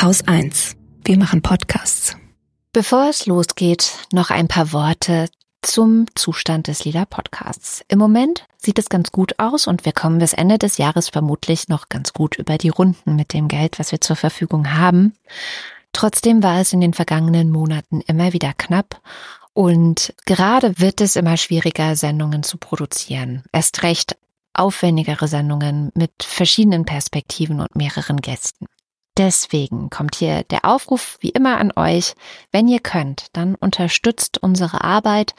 Haus 1. Wir machen Podcasts. Bevor es losgeht, noch ein paar Worte zum Zustand des Lila Podcasts. Im Moment sieht es ganz gut aus und wir kommen bis Ende des Jahres vermutlich noch ganz gut über die Runden mit dem Geld, was wir zur Verfügung haben. Trotzdem war es in den vergangenen Monaten immer wieder knapp und gerade wird es immer schwieriger, Sendungen zu produzieren. Erst recht aufwendigere Sendungen mit verschiedenen Perspektiven und mehreren Gästen. Deswegen kommt hier der Aufruf wie immer an euch. Wenn ihr könnt, dann unterstützt unsere Arbeit.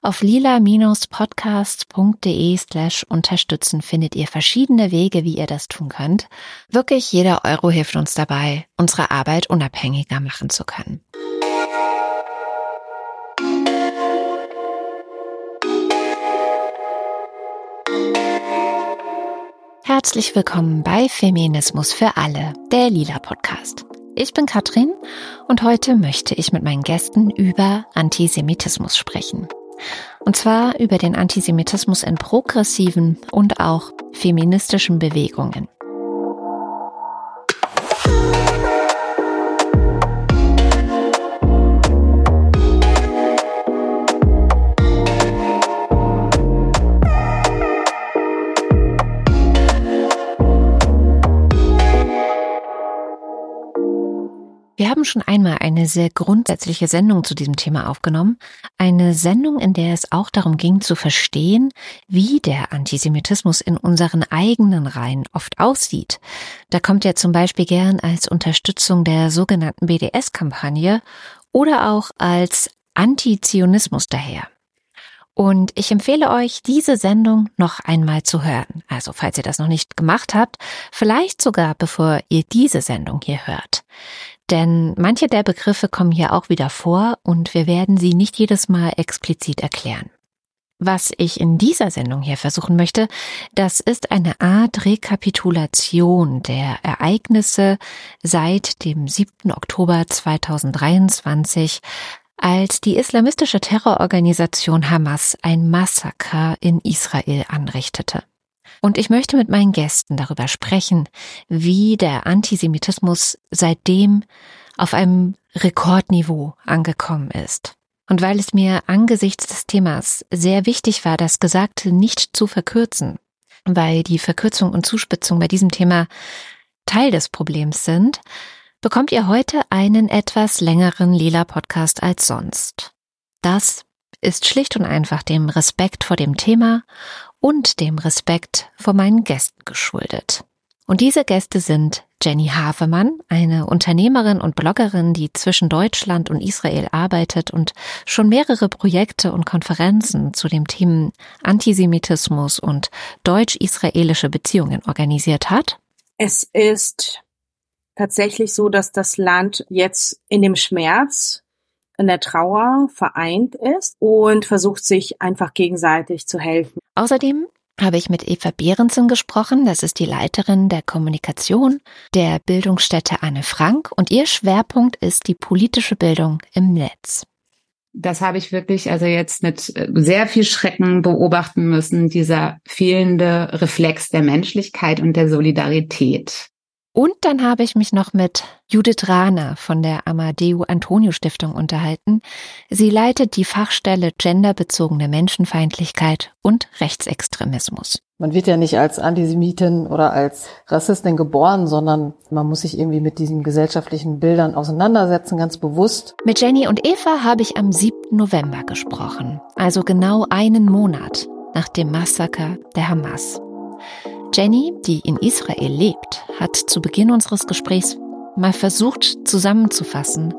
Auf lila-podcast.de slash unterstützen findet ihr verschiedene Wege, wie ihr das tun könnt. Wirklich jeder Euro hilft uns dabei, unsere Arbeit unabhängiger machen zu können. Herzlich willkommen bei Feminismus für alle, der Lila Podcast. Ich bin Katrin und heute möchte ich mit meinen Gästen über Antisemitismus sprechen. Und zwar über den Antisemitismus in progressiven und auch feministischen Bewegungen. Wir haben schon einmal eine sehr grundsätzliche Sendung zu diesem Thema aufgenommen. Eine Sendung, in der es auch darum ging zu verstehen, wie der Antisemitismus in unseren eigenen Reihen oft aussieht. Da kommt er zum Beispiel gern als Unterstützung der sogenannten BDS-Kampagne oder auch als Antizionismus daher. Und ich empfehle euch, diese Sendung noch einmal zu hören. Also falls ihr das noch nicht gemacht habt, vielleicht sogar bevor ihr diese Sendung hier hört. Denn manche der Begriffe kommen hier auch wieder vor und wir werden sie nicht jedes Mal explizit erklären. Was ich in dieser Sendung hier versuchen möchte, das ist eine Art Rekapitulation der Ereignisse seit dem 7. Oktober 2023, als die islamistische Terrororganisation Hamas ein Massaker in Israel anrichtete. Und ich möchte mit meinen Gästen darüber sprechen, wie der Antisemitismus seitdem auf einem Rekordniveau angekommen ist. Und weil es mir angesichts des Themas sehr wichtig war, das Gesagte nicht zu verkürzen, weil die Verkürzung und Zuspitzung bei diesem Thema Teil des Problems sind, bekommt ihr heute einen etwas längeren lila Podcast als sonst. Das ist schlicht und einfach dem Respekt vor dem Thema und dem Respekt vor meinen Gästen geschuldet. Und diese Gäste sind Jenny Havemann, eine Unternehmerin und Bloggerin, die zwischen Deutschland und Israel arbeitet und schon mehrere Projekte und Konferenzen zu dem Themen Antisemitismus und deutsch-israelische Beziehungen organisiert hat. Es ist tatsächlich so, dass das Land jetzt in dem Schmerz in der Trauer vereint ist und versucht sich einfach gegenseitig zu helfen. Außerdem habe ich mit Eva Behrensen gesprochen. Das ist die Leiterin der Kommunikation der Bildungsstätte Anne Frank und ihr Schwerpunkt ist die politische Bildung im Netz. Das habe ich wirklich also jetzt mit äh, sehr viel Schrecken beobachten müssen, dieser fehlende Reflex der Menschlichkeit und der Solidarität. Und dann habe ich mich noch mit Judith Rahner von der Amadeo Antonio Stiftung unterhalten. Sie leitet die Fachstelle genderbezogene Menschenfeindlichkeit und Rechtsextremismus. Man wird ja nicht als Antisemitin oder als Rassistin geboren, sondern man muss sich irgendwie mit diesen gesellschaftlichen Bildern auseinandersetzen, ganz bewusst. Mit Jenny und Eva habe ich am 7. November gesprochen, also genau einen Monat nach dem Massaker der Hamas. Jenny, die in Israel lebt, hat zu Beginn unseres Gesprächs mal versucht zusammenzufassen,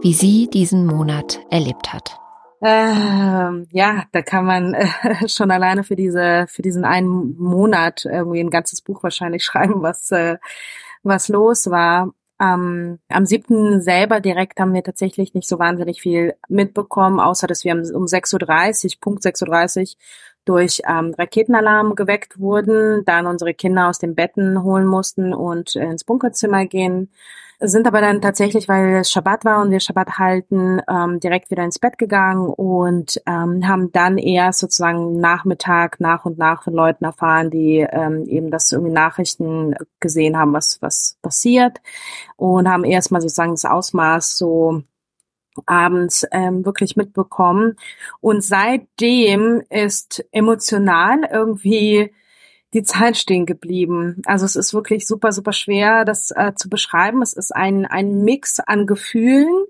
wie sie diesen Monat erlebt hat. Ähm, ja, da kann man äh, schon alleine für diese für diesen einen Monat irgendwie ein ganzes Buch wahrscheinlich schreiben, was äh, was los war. Ähm, am siebten selber direkt haben wir tatsächlich nicht so wahnsinnig viel mitbekommen, außer dass wir um 6.30 Uhr, Punkt 6.30 Uhr durch ähm, Raketenalarm geweckt wurden, dann unsere Kinder aus den Betten holen mussten und ins Bunkerzimmer gehen. sind aber dann tatsächlich, weil es Schabbat war und wir Schabbat halten, ähm, direkt wieder ins Bett gegangen und ähm, haben dann erst sozusagen Nachmittag nach und nach von Leuten erfahren, die ähm, eben das irgendwie Nachrichten gesehen haben, was was passiert und haben erstmal sozusagen das Ausmaß so abends ähm, wirklich mitbekommen. Und seitdem ist emotional irgendwie die Zeit stehen geblieben. Also es ist wirklich super, super schwer, das äh, zu beschreiben. Es ist ein, ein Mix an Gefühlen.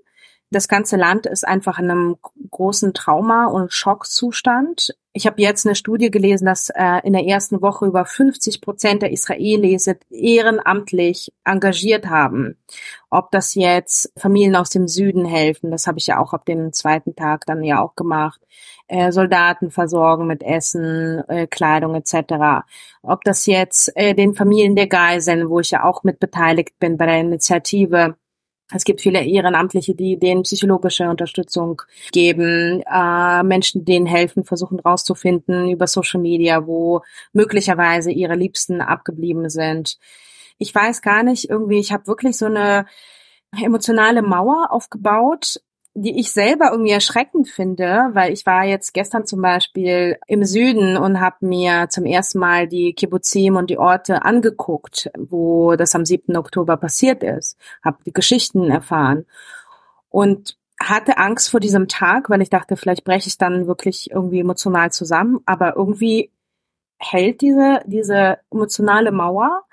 Das ganze Land ist einfach in einem großen Trauma- und Schockzustand. Ich habe jetzt eine Studie gelesen, dass äh, in der ersten Woche über 50 Prozent der Israelis ehrenamtlich engagiert haben. Ob das jetzt Familien aus dem Süden helfen, das habe ich ja auch ab dem zweiten Tag dann ja auch gemacht. Äh, Soldaten versorgen mit Essen, äh, Kleidung etc. Ob das jetzt äh, den Familien der Geiseln, wo ich ja auch mit beteiligt bin bei der Initiative, es gibt viele Ehrenamtliche, die denen psychologische Unterstützung geben, äh, Menschen, denen helfen, versuchen rauszufinden über Social Media, wo möglicherweise ihre Liebsten abgeblieben sind. Ich weiß gar nicht, irgendwie, ich habe wirklich so eine emotionale Mauer aufgebaut, die ich selber irgendwie erschreckend finde, weil ich war jetzt gestern zum Beispiel im Süden und habe mir zum ersten Mal die Kibbutzim und die Orte angeguckt, wo das am 7. Oktober passiert ist, habe die Geschichten erfahren und hatte Angst vor diesem Tag, weil ich dachte, vielleicht breche ich dann wirklich irgendwie emotional zusammen, aber irgendwie hält diese diese emotionale Mauer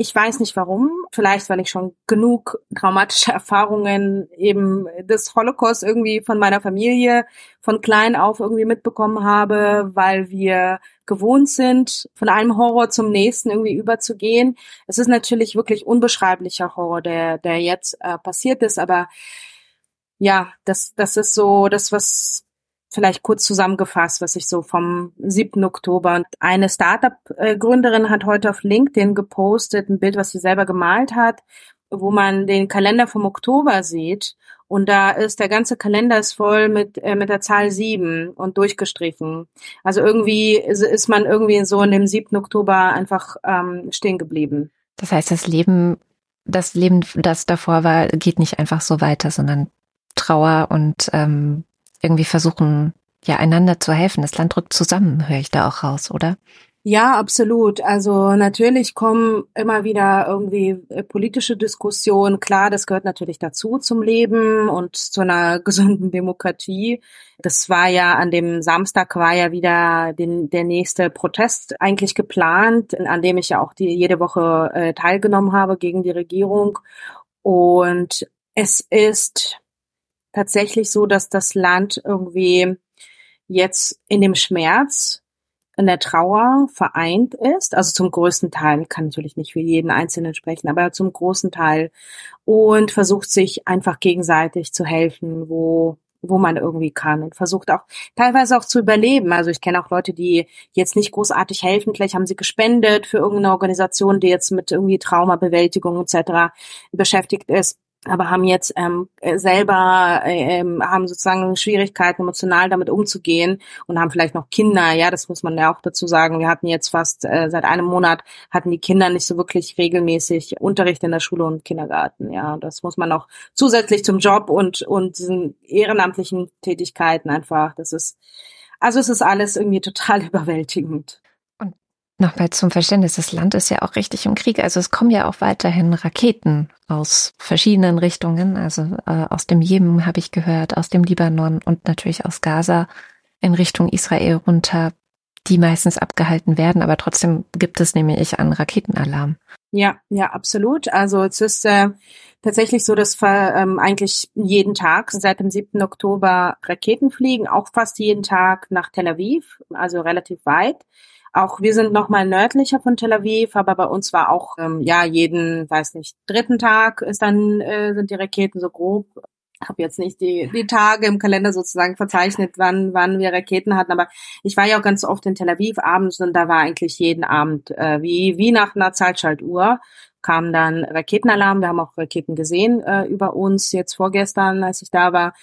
ich weiß nicht warum. Vielleicht, weil ich schon genug traumatische Erfahrungen eben des Holocaust irgendwie von meiner Familie von klein auf irgendwie mitbekommen habe, weil wir gewohnt sind, von einem Horror zum nächsten irgendwie überzugehen. Es ist natürlich wirklich unbeschreiblicher Horror, der, der jetzt äh, passiert ist, aber ja, das, das ist so das, was vielleicht kurz zusammengefasst, was ich so vom 7. Oktober und eine Startup-Gründerin hat heute auf LinkedIn gepostet, ein Bild, was sie selber gemalt hat, wo man den Kalender vom Oktober sieht und da ist der ganze Kalender ist voll mit äh, mit der Zahl sieben und durchgestrichen. Also irgendwie ist, ist man irgendwie so in dem 7. Oktober einfach ähm, stehen geblieben. Das heißt, das Leben, das Leben, das davor war, geht nicht einfach so weiter, sondern Trauer und ähm, irgendwie versuchen, ja, einander zu helfen. Das Land rückt zusammen, höre ich da auch raus, oder? Ja, absolut. Also natürlich kommen immer wieder irgendwie äh, politische Diskussionen. Klar, das gehört natürlich dazu zum Leben und zu einer gesunden Demokratie. Das war ja an dem Samstag war ja wieder den, der nächste Protest eigentlich geplant, an dem ich ja auch die, jede Woche äh, teilgenommen habe gegen die Regierung. Und es ist tatsächlich so, dass das Land irgendwie jetzt in dem Schmerz, in der Trauer vereint ist, also zum größten Teil, kann natürlich nicht für jeden Einzelnen sprechen, aber zum großen Teil und versucht sich einfach gegenseitig zu helfen, wo wo man irgendwie kann und versucht auch teilweise auch zu überleben. Also ich kenne auch Leute, die jetzt nicht großartig helfen, vielleicht haben sie gespendet für irgendeine Organisation, die jetzt mit irgendwie Traumabewältigung etc. beschäftigt ist aber haben jetzt ähm, äh, selber äh, ähm, haben sozusagen Schwierigkeiten emotional damit umzugehen und haben vielleicht noch Kinder ja das muss man ja auch dazu sagen. Wir hatten jetzt fast äh, seit einem Monat hatten die Kinder nicht so wirklich regelmäßig Unterricht in der Schule und Kindergarten ja. Das muss man noch zusätzlich zum Job und und diesen ehrenamtlichen Tätigkeiten einfach das ist also es ist alles irgendwie total überwältigend Nochmal zum Verständnis, das Land ist ja auch richtig im Krieg. Also es kommen ja auch weiterhin Raketen aus verschiedenen Richtungen. Also äh, aus dem Jemen habe ich gehört, aus dem Libanon und natürlich aus Gaza in Richtung Israel runter, die meistens abgehalten werden. Aber trotzdem gibt es nämlich einen Raketenalarm. Ja, ja, absolut. Also es ist äh, tatsächlich so, dass ähm, eigentlich jeden Tag seit dem 7. Oktober Raketen fliegen, auch fast jeden Tag nach Tel Aviv, also relativ weit. Auch wir sind noch mal nördlicher von Tel Aviv, aber bei uns war auch ähm, ja jeden, weiß nicht, dritten Tag ist dann äh, sind die Raketen so grob. Habe jetzt nicht die die Tage im Kalender sozusagen verzeichnet, wann wann wir Raketen hatten, aber ich war ja auch ganz oft in Tel Aviv abends und da war eigentlich jeden Abend äh, wie wie nach einer Zeitschaltuhr kam dann Raketenalarm. Wir haben auch Raketen gesehen äh, über uns jetzt vorgestern, als ich da war.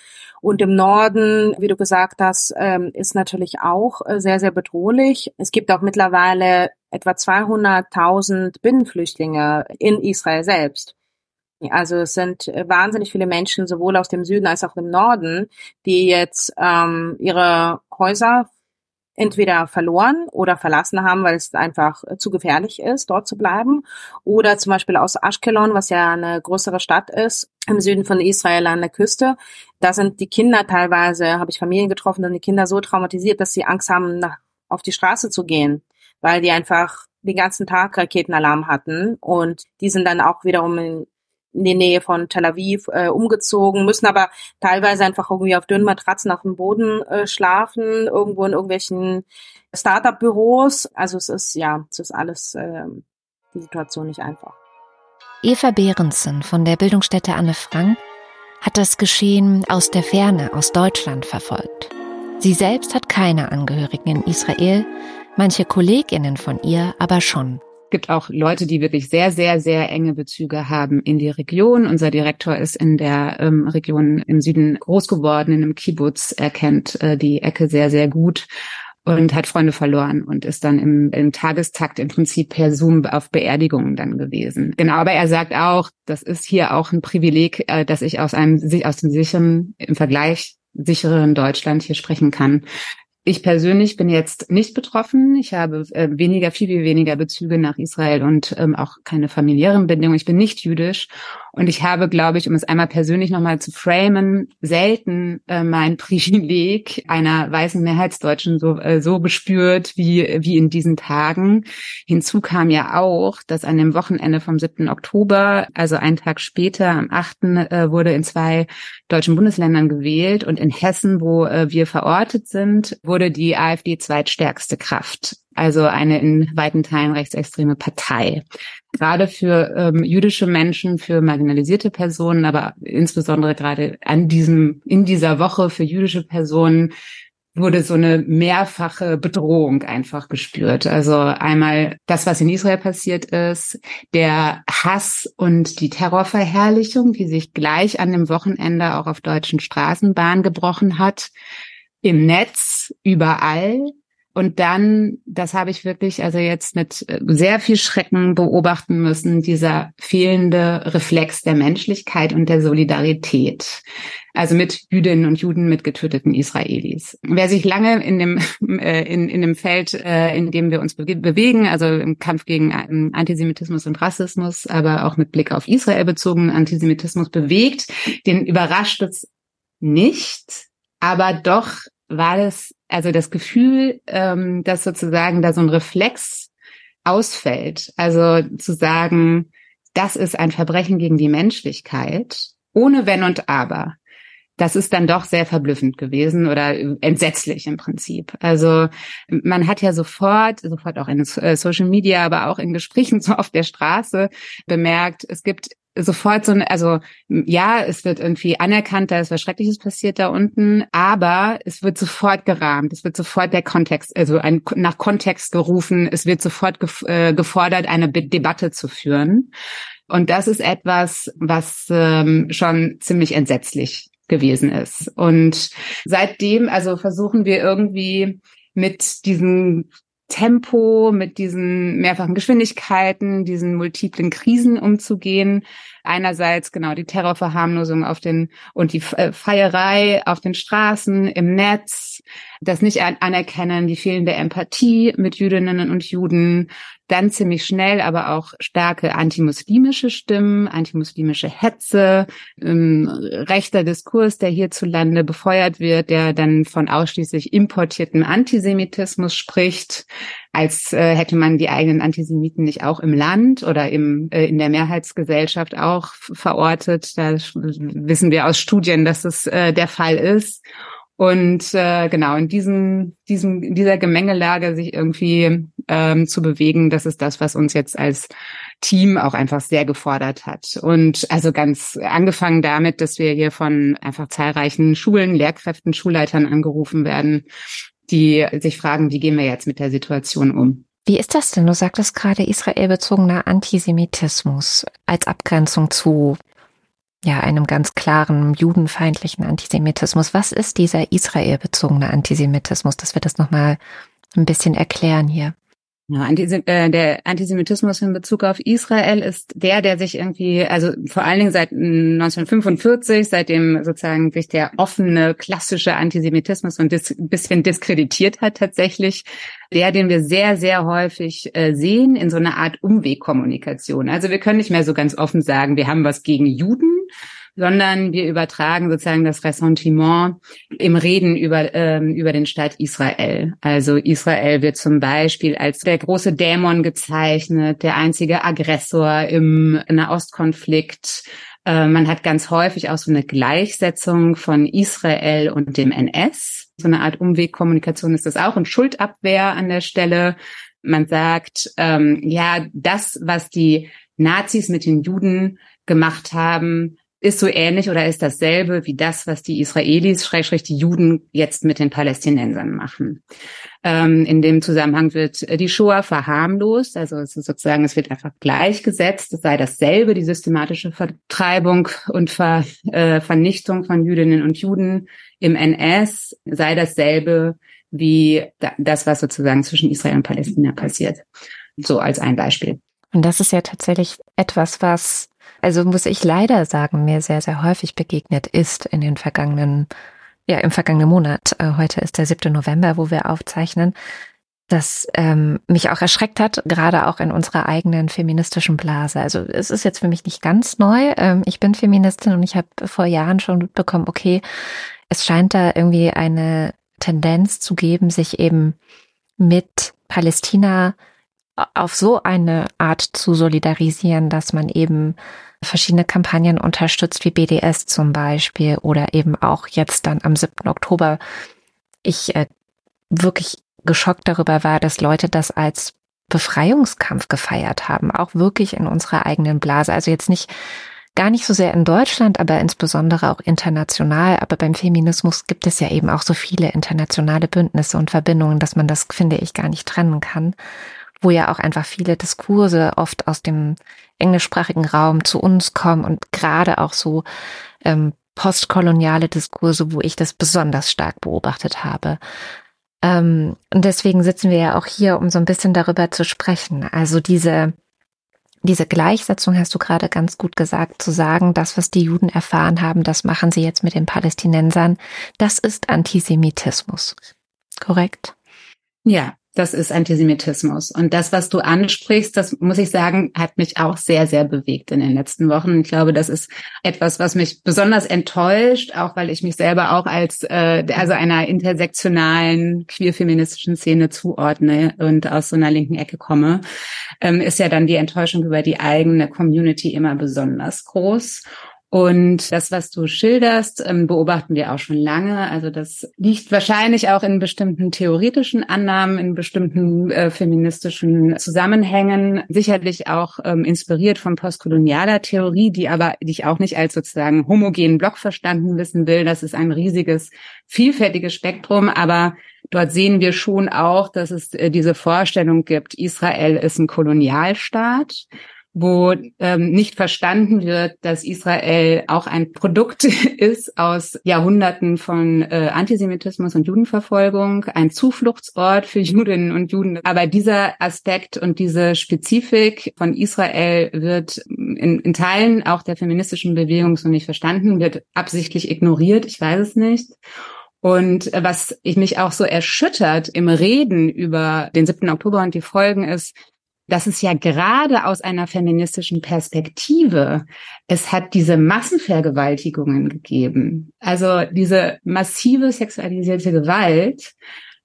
Und im Norden, wie du gesagt hast, ähm, ist natürlich auch äh, sehr, sehr bedrohlich. Es gibt auch mittlerweile etwa 200.000 Binnenflüchtlinge in Israel selbst. Also es sind wahnsinnig viele Menschen, sowohl aus dem Süden als auch im Norden, die jetzt ähm, ihre Häuser entweder verloren oder verlassen haben, weil es einfach zu gefährlich ist, dort zu bleiben. Oder zum Beispiel aus Ashkelon, was ja eine größere Stadt ist, im Süden von Israel an der Küste. Da sind die Kinder teilweise, habe ich Familien getroffen, sind die Kinder so traumatisiert, dass sie Angst haben, nach, auf die Straße zu gehen, weil die einfach den ganzen Tag Raketenalarm hatten und die sind dann auch wiederum in, in die Nähe von Tel Aviv äh, umgezogen, müssen aber teilweise einfach irgendwie auf dünnen Matratzen auf dem Boden äh, schlafen, irgendwo in irgendwelchen Startup-Büros. Also es ist, ja, es ist alles, äh, die Situation nicht einfach. Eva Behrensen von der Bildungsstätte Anne Frank hat das Geschehen aus der Ferne, aus Deutschland verfolgt. Sie selbst hat keine Angehörigen in Israel, manche Kolleginnen von ihr aber schon gibt auch Leute, die wirklich sehr, sehr, sehr enge Bezüge haben in die Region. Unser Direktor ist in der ähm, Region im Süden groß geworden, in einem Kibbutz. Er kennt äh, die Ecke sehr, sehr gut und hat Freunde verloren und ist dann im, im Tagestakt im Prinzip per Zoom auf Beerdigungen dann gewesen. Genau, aber er sagt auch, das ist hier auch ein Privileg, äh, dass ich aus einem aus dem sicheren im Vergleich sicheren Deutschland hier sprechen kann. Ich persönlich bin jetzt nicht betroffen. Ich habe äh, weniger, viel, viel weniger Bezüge nach Israel und ähm, auch keine familiären Bindungen. Ich bin nicht jüdisch und ich habe, glaube ich, um es einmal persönlich nochmal zu framen, selten äh, mein Privileg einer weißen Mehrheitsdeutschen so, äh, so gespürt wie, wie in diesen Tagen. Hinzu kam ja auch, dass an dem Wochenende vom 7. Oktober, also einen Tag später, am 8. Äh, wurde in zwei deutschen Bundesländern gewählt und in Hessen, wo äh, wir verortet sind, wurde die AfD zweitstärkste Kraft also eine in weiten Teilen rechtsextreme Partei. Gerade für ähm, jüdische Menschen, für marginalisierte Personen, aber insbesondere gerade an diesem, in dieser Woche für jüdische Personen wurde so eine mehrfache Bedrohung einfach gespürt. Also einmal das, was in Israel passiert ist, der Hass und die Terrorverherrlichung, die sich gleich an dem Wochenende auch auf deutschen Straßenbahnen gebrochen hat, im Netz, überall, und dann, das habe ich wirklich also jetzt mit äh, sehr viel Schrecken beobachten müssen, dieser fehlende Reflex der Menschlichkeit und der Solidarität. Also mit Jüdinnen und Juden, mit getöteten Israelis. Wer sich lange in dem, äh, in, in dem Feld, äh, in dem wir uns be bewegen, also im Kampf gegen Antisemitismus und Rassismus, aber auch mit Blick auf Israel bezogenen Antisemitismus bewegt, den überrascht es nicht, aber doch war das also das Gefühl, ähm, dass sozusagen da so ein Reflex ausfällt. Also zu sagen, das ist ein Verbrechen gegen die Menschlichkeit, ohne Wenn und Aber. Das ist dann doch sehr verblüffend gewesen oder entsetzlich im Prinzip. Also man hat ja sofort, sofort auch in äh, Social Media, aber auch in Gesprächen so auf der Straße bemerkt, es gibt sofort so ein, also ja, es wird irgendwie anerkannt, da ist was Schreckliches passiert da unten, aber es wird sofort gerahmt, es wird sofort der Kontext, also ein, nach Kontext gerufen, es wird sofort gef äh, gefordert, eine Be Debatte zu führen. Und das ist etwas, was ähm, schon ziemlich entsetzlich gewesen ist. Und seitdem, also versuchen wir irgendwie mit diesen Tempo, mit diesen mehrfachen Geschwindigkeiten, diesen multiplen Krisen umzugehen. Einerseits genau die Terrorverharmlosung auf den und die äh, Feierei auf den Straßen, im Netz, das nicht anerkennen, die fehlende Empathie mit Jüdinnen und Juden, dann ziemlich schnell aber auch starke antimuslimische Stimmen, antimuslimische Hetze, ähm, rechter Diskurs, der hierzulande befeuert wird, der dann von ausschließlich importiertem Antisemitismus spricht, als äh, hätte man die eigenen Antisemiten nicht auch im Land oder im, äh, in der Mehrheitsgesellschaft auch verortet. Da wissen wir aus Studien, dass es äh, der Fall ist. Und äh, genau in diesem, diesem, dieser Gemengelage sich irgendwie ähm, zu bewegen, das ist das, was uns jetzt als Team auch einfach sehr gefordert hat. Und also ganz angefangen damit, dass wir hier von einfach zahlreichen Schulen, Lehrkräften, Schulleitern angerufen werden, die sich fragen, wie gehen wir jetzt mit der Situation um? Wie ist das denn? Du sagtest gerade israelbezogener Antisemitismus als Abgrenzung zu ja, einem ganz klaren judenfeindlichen Antisemitismus. Was ist dieser israelbezogene Antisemitismus, dass wir das nochmal ein bisschen erklären hier? Ja, äh, der Antisemitismus in Bezug auf Israel ist der, der sich irgendwie, also vor allen Dingen seit 1945, seitdem sozusagen sich der offene, klassische Antisemitismus ein bisschen diskreditiert hat tatsächlich, der, den wir sehr, sehr häufig äh, sehen in so einer Art Umwegkommunikation. Also wir können nicht mehr so ganz offen sagen, wir haben was gegen Juden, sondern wir übertragen sozusagen das Ressentiment im Reden über, ähm, über den Staat Israel. Also Israel wird zum Beispiel als der große Dämon gezeichnet, der einzige Aggressor im Nahostkonflikt. Äh, man hat ganz häufig auch so eine Gleichsetzung von Israel und dem NS. So eine Art Umwegkommunikation ist das auch und Schuldabwehr an der Stelle. Man sagt, ähm, ja, das, was die Nazis mit den Juden gemacht haben, ist so ähnlich oder ist dasselbe wie das, was die Israelis, Schrägstrich die Juden jetzt mit den Palästinensern machen. Ähm, in dem Zusammenhang wird die Shoah verharmlost, also es sozusagen, es wird einfach gleichgesetzt, es sei dasselbe, die systematische Vertreibung und Ver, äh, Vernichtung von Jüdinnen und Juden im NS sei dasselbe wie das, was sozusagen zwischen Israel und Palästina passiert. So als ein Beispiel. Und das ist ja tatsächlich etwas, was also muss ich leider sagen, mir sehr, sehr häufig begegnet ist in den vergangenen, ja, im vergangenen Monat. Äh, heute ist der 7. November, wo wir aufzeichnen, das ähm, mich auch erschreckt hat, gerade auch in unserer eigenen feministischen Blase. Also es ist jetzt für mich nicht ganz neu. Ähm, ich bin Feministin und ich habe vor Jahren schon mitbekommen, okay, es scheint da irgendwie eine Tendenz zu geben, sich eben mit Palästina auf so eine Art zu solidarisieren, dass man eben verschiedene Kampagnen unterstützt, wie BDS zum Beispiel oder eben auch jetzt dann am 7. Oktober. Ich äh, wirklich geschockt darüber war, dass Leute das als Befreiungskampf gefeiert haben, auch wirklich in unserer eigenen Blase. Also jetzt nicht gar nicht so sehr in Deutschland, aber insbesondere auch international. Aber beim Feminismus gibt es ja eben auch so viele internationale Bündnisse und Verbindungen, dass man das, finde ich, gar nicht trennen kann wo ja auch einfach viele Diskurse oft aus dem englischsprachigen Raum zu uns kommen und gerade auch so ähm, postkoloniale Diskurse, wo ich das besonders stark beobachtet habe. Ähm, und deswegen sitzen wir ja auch hier, um so ein bisschen darüber zu sprechen. Also diese diese Gleichsetzung hast du gerade ganz gut gesagt, zu sagen, das, was die Juden erfahren haben, das machen sie jetzt mit den Palästinensern, das ist Antisemitismus. Korrekt? Ja, das ist Antisemitismus. Und das, was du ansprichst, das muss ich sagen, hat mich auch sehr, sehr bewegt in den letzten Wochen. Ich glaube, das ist etwas, was mich besonders enttäuscht, auch weil ich mich selber auch als äh, also einer intersektionalen queer-feministischen Szene zuordne und aus so einer linken Ecke komme, ähm, ist ja dann die Enttäuschung über die eigene Community immer besonders groß. Und das, was du schilderst, ähm, beobachten wir auch schon lange. Also das liegt wahrscheinlich auch in bestimmten theoretischen Annahmen, in bestimmten äh, feministischen Zusammenhängen, sicherlich auch ähm, inspiriert von postkolonialer Theorie, die aber, die ich auch nicht als sozusagen homogenen Block verstanden wissen will. Das ist ein riesiges, vielfältiges Spektrum, aber Dort sehen wir schon auch, dass es äh, diese Vorstellung gibt, Israel ist ein Kolonialstaat wo ähm, nicht verstanden wird, dass Israel auch ein Produkt ist aus Jahrhunderten von äh, Antisemitismus und Judenverfolgung, ein Zufluchtsort für Judinnen und Juden. Aber dieser Aspekt und diese Spezifik von Israel wird in, in Teilen auch der feministischen Bewegung so nicht verstanden, wird absichtlich ignoriert, ich weiß es nicht. Und was ich mich auch so erschüttert im Reden über den 7. Oktober und die Folgen ist, dass es ja gerade aus einer feministischen Perspektive, es hat diese Massenvergewaltigungen gegeben. Also diese massive sexualisierte Gewalt,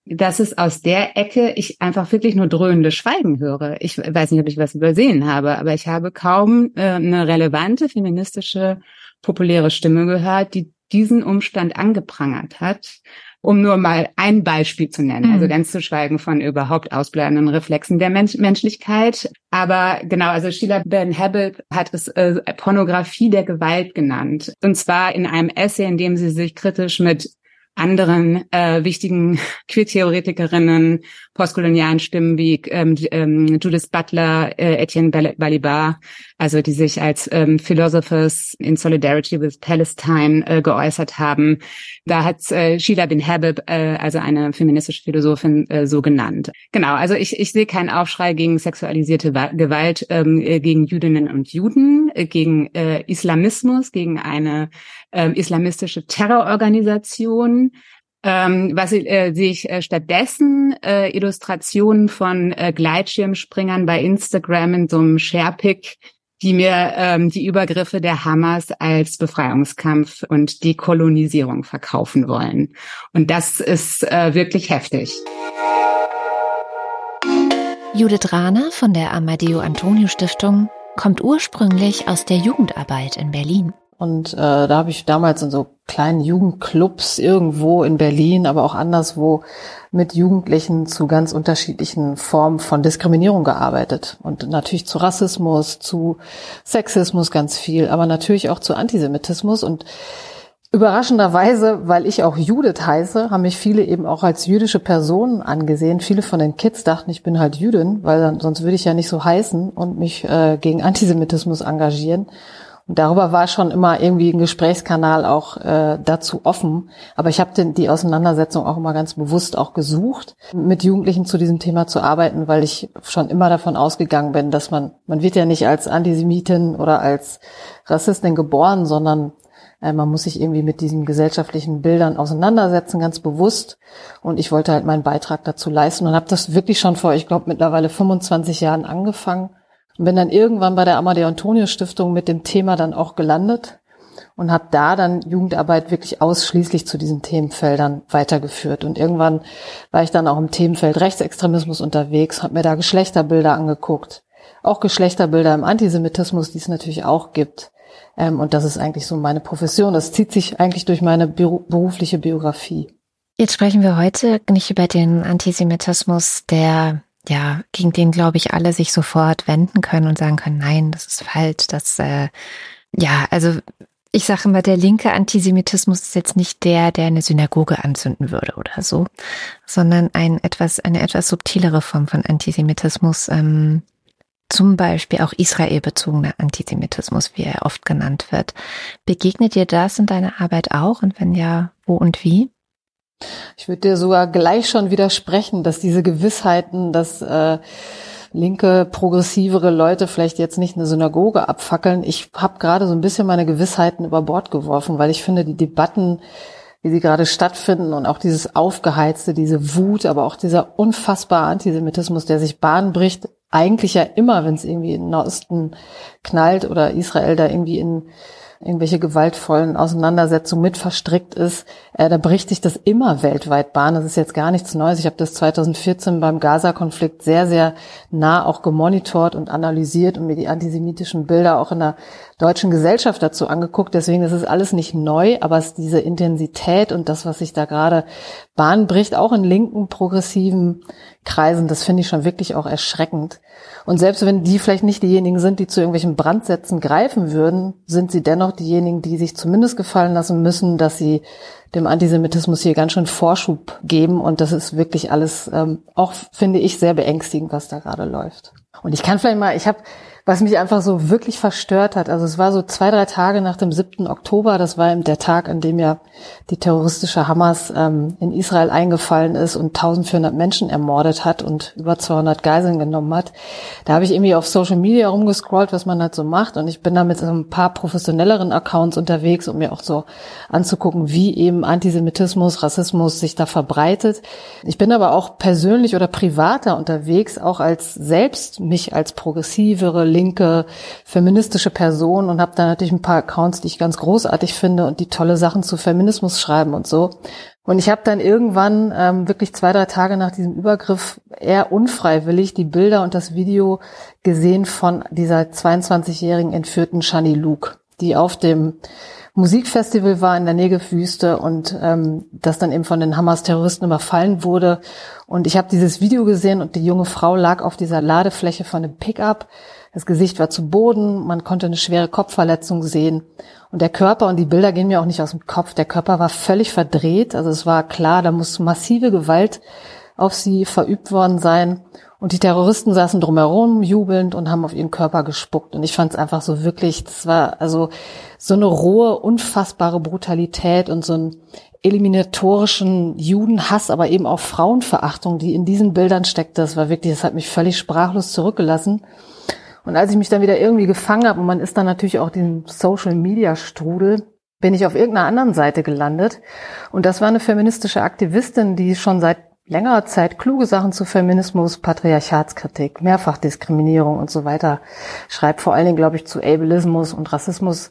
dass es aus der Ecke ich einfach wirklich nur dröhnende Schweigen höre. Ich weiß nicht, ob ich was übersehen habe, aber ich habe kaum äh, eine relevante feministische populäre Stimme gehört, die diesen Umstand angeprangert hat um nur mal ein Beispiel zu nennen, also mhm. also ganz zu schweigen von überhaupt ausbleibenden Reflexen der Mensch Menschlichkeit. Aber genau, also Sheila Ben Habib hat es äh, Pornografie der Gewalt genannt. Und zwar in einem Essay, in dem sie sich kritisch mit anderen äh, wichtigen Queer-Theoretikerinnen, postkolonialen Stimmen wie ähm, ähm, Judith Butler, äh, Etienne Balibar, also die sich als ähm, Philosophers in Solidarity with Palestine äh, geäußert haben. Da hat äh, Sheila bin Habib, äh, also eine feministische Philosophin, äh, so genannt. Genau, also ich, ich sehe keinen Aufschrei gegen sexualisierte Gewalt ähm, äh, gegen Jüdinnen und Juden, äh, gegen äh, Islamismus, gegen eine äh, islamistische Terrororganisation. Ähm, was äh, sehe ich äh, stattdessen? Äh, Illustrationen von äh, Gleitschirmspringern bei Instagram in so einem Sharepick, die mir ähm, die Übergriffe der Hamas als Befreiungskampf und Dekolonisierung verkaufen wollen. Und das ist äh, wirklich heftig. Judith Rahner von der Amadeo Antonio Stiftung kommt ursprünglich aus der Jugendarbeit in Berlin. Und äh, da habe ich damals in so kleinen Jugendclubs irgendwo in Berlin, aber auch anderswo mit Jugendlichen zu ganz unterschiedlichen Formen von Diskriminierung gearbeitet. Und natürlich zu Rassismus, zu Sexismus ganz viel, aber natürlich auch zu Antisemitismus. Und Überraschenderweise, weil ich auch Judith heiße, haben mich viele eben auch als jüdische Person angesehen. Viele von den Kids dachten, ich bin halt Jüdin, weil dann, sonst würde ich ja nicht so heißen und mich äh, gegen Antisemitismus engagieren. Darüber war schon immer irgendwie ein Gesprächskanal auch äh, dazu offen. Aber ich habe die Auseinandersetzung auch immer ganz bewusst auch gesucht, mit Jugendlichen zu diesem Thema zu arbeiten, weil ich schon immer davon ausgegangen bin, dass man, man wird ja nicht als Antisemitin oder als Rassistin geboren, sondern äh, man muss sich irgendwie mit diesen gesellschaftlichen Bildern auseinandersetzen, ganz bewusst. Und ich wollte halt meinen Beitrag dazu leisten und habe das wirklich schon vor, ich glaube, mittlerweile 25 Jahren angefangen und bin dann irgendwann bei der Amadeo Antonio Stiftung mit dem Thema dann auch gelandet und habe da dann Jugendarbeit wirklich ausschließlich zu diesen Themenfeldern weitergeführt. Und irgendwann war ich dann auch im Themenfeld Rechtsextremismus unterwegs, habe mir da Geschlechterbilder angeguckt, auch Geschlechterbilder im Antisemitismus, die es natürlich auch gibt. Ähm, und das ist eigentlich so meine Profession. Das zieht sich eigentlich durch meine berufliche Biografie. Jetzt sprechen wir heute nicht über den Antisemitismus, der ja, gegen den, glaube ich, alle sich sofort wenden können und sagen können, nein, das ist falsch, das, äh, ja, also ich sage immer, der linke Antisemitismus ist jetzt nicht der, der eine Synagoge anzünden würde oder so, sondern ein etwas, eine etwas subtilere Form von Antisemitismus, ähm, zum Beispiel auch israelbezogener Antisemitismus, wie er oft genannt wird. Begegnet dir das in deiner Arbeit auch? Und wenn ja, wo und wie? Ich würde dir sogar gleich schon widersprechen, dass diese Gewissheiten, dass äh, linke, progressivere Leute vielleicht jetzt nicht eine Synagoge abfackeln. Ich habe gerade so ein bisschen meine Gewissheiten über Bord geworfen, weil ich finde, die Debatten, wie sie gerade stattfinden und auch dieses Aufgeheizte, diese Wut, aber auch dieser unfassbare Antisemitismus, der sich Bahn bricht, eigentlich ja immer, wenn es irgendwie in den Osten knallt oder Israel da irgendwie in irgendwelche gewaltvollen Auseinandersetzungen mit verstrickt ist, äh, da bricht sich das immer weltweit Bahn. Das ist jetzt gar nichts Neues. Ich habe das 2014 beim Gaza-Konflikt sehr, sehr nah auch gemonitort und analysiert und mir die antisemitischen Bilder auch in der deutschen Gesellschaft dazu angeguckt. Deswegen ist es alles nicht neu, aber es ist diese Intensität und das, was sich da gerade Bahn bricht, auch in linken, progressiven Kreisen, das finde ich schon wirklich auch erschreckend. Und selbst wenn die vielleicht nicht diejenigen sind, die zu irgendwelchen Brandsätzen greifen würden, sind sie dennoch diejenigen, die sich zumindest gefallen lassen müssen, dass sie dem Antisemitismus hier ganz schön Vorschub geben. Und das ist wirklich alles ähm, auch, finde ich, sehr beängstigend, was da gerade läuft. Und ich kann vielleicht mal, ich habe was mich einfach so wirklich verstört hat. Also es war so zwei, drei Tage nach dem 7. Oktober, das war eben der Tag, an dem ja die terroristische Hamas ähm, in Israel eingefallen ist und 1400 Menschen ermordet hat und über 200 Geiseln genommen hat. Da habe ich irgendwie auf Social Media rumgescrollt, was man halt so macht und ich bin da mit so ein paar professionelleren Accounts unterwegs, um mir auch so anzugucken, wie eben Antisemitismus, Rassismus sich da verbreitet. Ich bin aber auch persönlich oder privater unterwegs, auch als selbst mich als progressivere linke, feministische Person und habe da natürlich ein paar Accounts, die ich ganz großartig finde und die tolle Sachen zu Feminismus schreiben und so. Und ich habe dann irgendwann ähm, wirklich zwei, drei Tage nach diesem Übergriff eher unfreiwillig die Bilder und das Video gesehen von dieser 22-jährigen entführten Shani Luke, die auf dem Musikfestival war in der Negev-Wüste und ähm, das dann eben von den Hamas-Terroristen überfallen wurde. Und ich habe dieses Video gesehen und die junge Frau lag auf dieser Ladefläche von einem Pickup Das Gesicht war zu Boden, man konnte eine schwere Kopfverletzung sehen. Und der Körper, und die Bilder gehen mir auch nicht aus dem Kopf, der Körper war völlig verdreht. Also es war klar, da muss massive Gewalt auf sie verübt worden sein. Und die Terroristen saßen drumherum, jubelnd und haben auf ihren Körper gespuckt. Und ich fand es einfach so wirklich, das war also so eine rohe, unfassbare Brutalität und so ein eliminatorischen Judenhass, aber eben auch Frauenverachtung, die in diesen Bildern steckt. Das war wirklich, das hat mich völlig sprachlos zurückgelassen. Und als ich mich dann wieder irgendwie gefangen habe, und man ist dann natürlich auch den Social Media Strudel, bin ich auf irgendeiner anderen Seite gelandet. Und das war eine feministische Aktivistin, die schon seit längerer Zeit kluge Sachen zu Feminismus, Patriarchatskritik, Mehrfachdiskriminierung und so weiter schreibt. Vor allen Dingen, glaube ich, zu Ableismus und Rassismus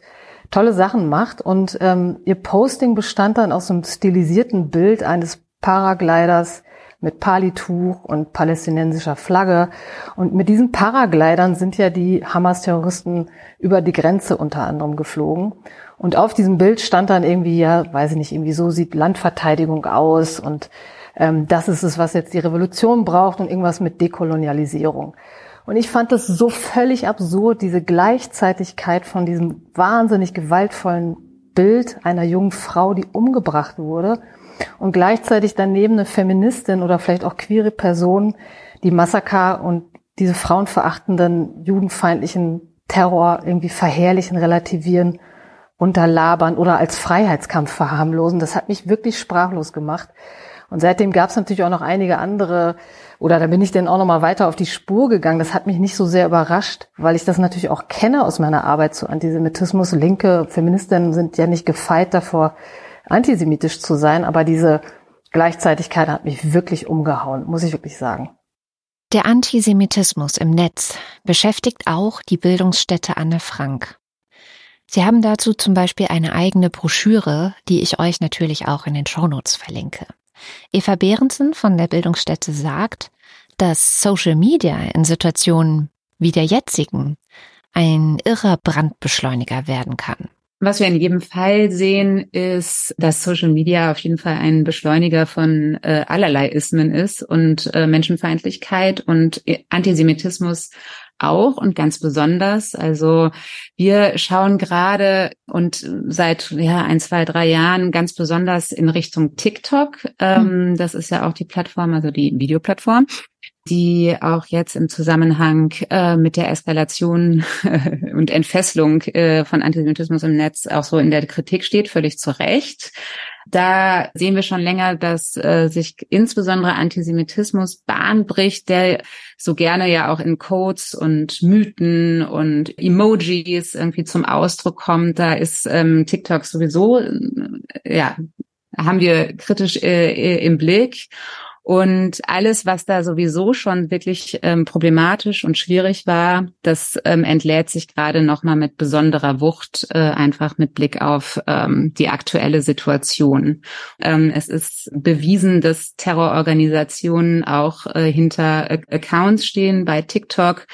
tolle Sachen macht. Und ähm, ihr Posting bestand dann aus einem stilisierten Bild eines Paragliders mit Palituch und palästinensischer Flagge. Und mit diesen Paraglidern sind ja die Hamas-Terroristen über die Grenze unter anderem geflogen. Und auf diesem Bild stand dann irgendwie, ja, weiß ich nicht, irgendwie so sieht Landverteidigung aus und ähm, das ist es, was jetzt die Revolution braucht und irgendwas mit Dekolonialisierung. Und ich fand das so völlig absurd, diese Gleichzeitigkeit von diesem wahnsinnig gewaltvollen Bild einer jungen Frau, die umgebracht wurde und gleichzeitig daneben eine Feministin oder vielleicht auch queere Person, die Massaker und diese frauenverachtenden, judenfeindlichen Terror irgendwie verherrlichen, relativieren, unterlabern oder als Freiheitskampf verharmlosen. Das hat mich wirklich sprachlos gemacht. Und seitdem gab es natürlich auch noch einige andere, oder da bin ich dann auch noch mal weiter auf die Spur gegangen. Das hat mich nicht so sehr überrascht, weil ich das natürlich auch kenne aus meiner Arbeit zu Antisemitismus. Linke Feministinnen sind ja nicht gefeit davor, antisemitisch zu sein, aber diese Gleichzeitigkeit hat mich wirklich umgehauen, muss ich wirklich sagen. Der Antisemitismus im Netz beschäftigt auch die Bildungsstätte Anne Frank. Sie haben dazu zum Beispiel eine eigene Broschüre, die ich euch natürlich auch in den Shownotes verlinke. Eva Behrensen von der Bildungsstätte sagt, dass Social Media in Situationen wie der jetzigen ein irrer Brandbeschleuniger werden kann. Was wir in jedem Fall sehen, ist, dass Social Media auf jeden Fall ein Beschleuniger von äh, allerlei Ismen ist und äh, Menschenfeindlichkeit und Antisemitismus auch und ganz besonders. Also wir schauen gerade und seit ja ein, zwei, drei Jahren ganz besonders in Richtung TikTok. Ähm, mhm. Das ist ja auch die Plattform, also die Videoplattform die auch jetzt im Zusammenhang äh, mit der Eskalation und Entfesselung äh, von Antisemitismus im Netz auch so in der Kritik steht, völlig zu Recht. Da sehen wir schon länger, dass äh, sich insbesondere Antisemitismus Bahn bricht, der so gerne ja auch in Codes und Mythen und Emojis irgendwie zum Ausdruck kommt. Da ist ähm, TikTok sowieso, äh, ja, haben wir kritisch äh, im Blick. Und alles, was da sowieso schon wirklich ähm, problematisch und schwierig war, das ähm, entlädt sich gerade nochmal mit besonderer Wucht, äh, einfach mit Blick auf ähm, die aktuelle Situation. Ähm, es ist bewiesen, dass Terrororganisationen auch äh, hinter Accounts stehen bei TikTok,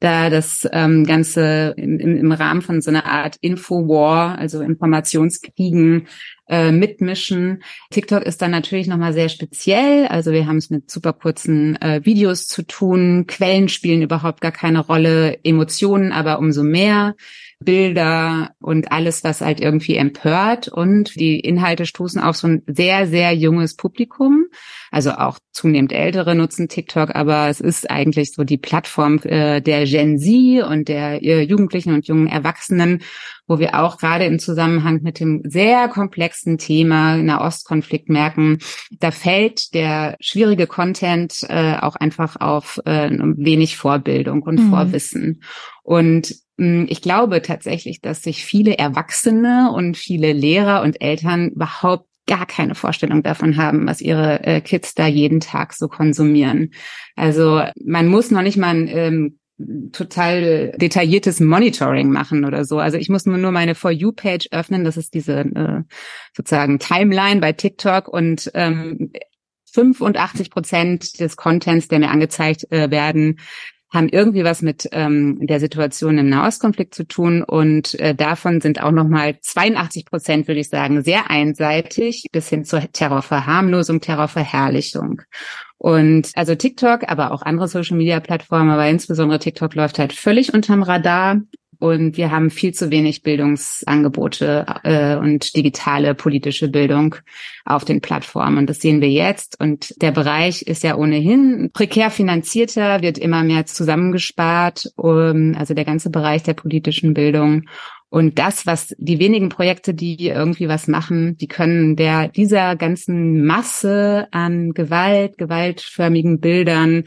da das ähm, Ganze im, im Rahmen von so einer Art Infowar, also Informationskriegen, äh, mitmischen. TikTok ist dann natürlich nochmal sehr speziell. Also wir haben es mit super kurzen äh, Videos zu tun. Quellen spielen überhaupt gar keine Rolle, Emotionen aber umso mehr. Bilder und alles, was halt irgendwie empört. Und die Inhalte stoßen auf so ein sehr, sehr junges Publikum. Also auch zunehmend Ältere nutzen TikTok, aber es ist eigentlich so die Plattform äh, der Gen Z und der äh, Jugendlichen und jungen Erwachsenen, wo wir auch gerade im Zusammenhang mit dem sehr komplexen Thema Nahostkonflikt merken, da fällt der schwierige Content äh, auch einfach auf äh, wenig Vorbildung und mhm. Vorwissen. Und ich glaube tatsächlich, dass sich viele Erwachsene und viele Lehrer und Eltern überhaupt gar keine Vorstellung davon haben, was ihre äh, Kids da jeden Tag so konsumieren. Also man muss noch nicht mal ein ähm, total detailliertes Monitoring machen oder so. Also ich muss nur, meine For You-Page öffnen, das ist diese äh, sozusagen Timeline bei TikTok und ähm, 85 Prozent des Contents, der mir angezeigt äh, werden, haben irgendwie was mit ähm, der Situation im Nahostkonflikt zu tun und äh, davon sind auch nochmal 82 Prozent, würde ich sagen, sehr einseitig bis hin zur Terrorverharmlosung, Terrorverherrlichung. Und also TikTok, aber auch andere Social-Media-Plattformen, aber insbesondere TikTok läuft halt völlig unterm Radar. Und wir haben viel zu wenig Bildungsangebote äh, und digitale politische Bildung auf den Plattformen. Und das sehen wir jetzt. Und der Bereich ist ja ohnehin prekär finanzierter, wird immer mehr zusammengespart. Um, also der ganze Bereich der politischen Bildung. Und das, was die wenigen Projekte, die irgendwie was machen, die können der dieser ganzen Masse an Gewalt, gewaltförmigen Bildern,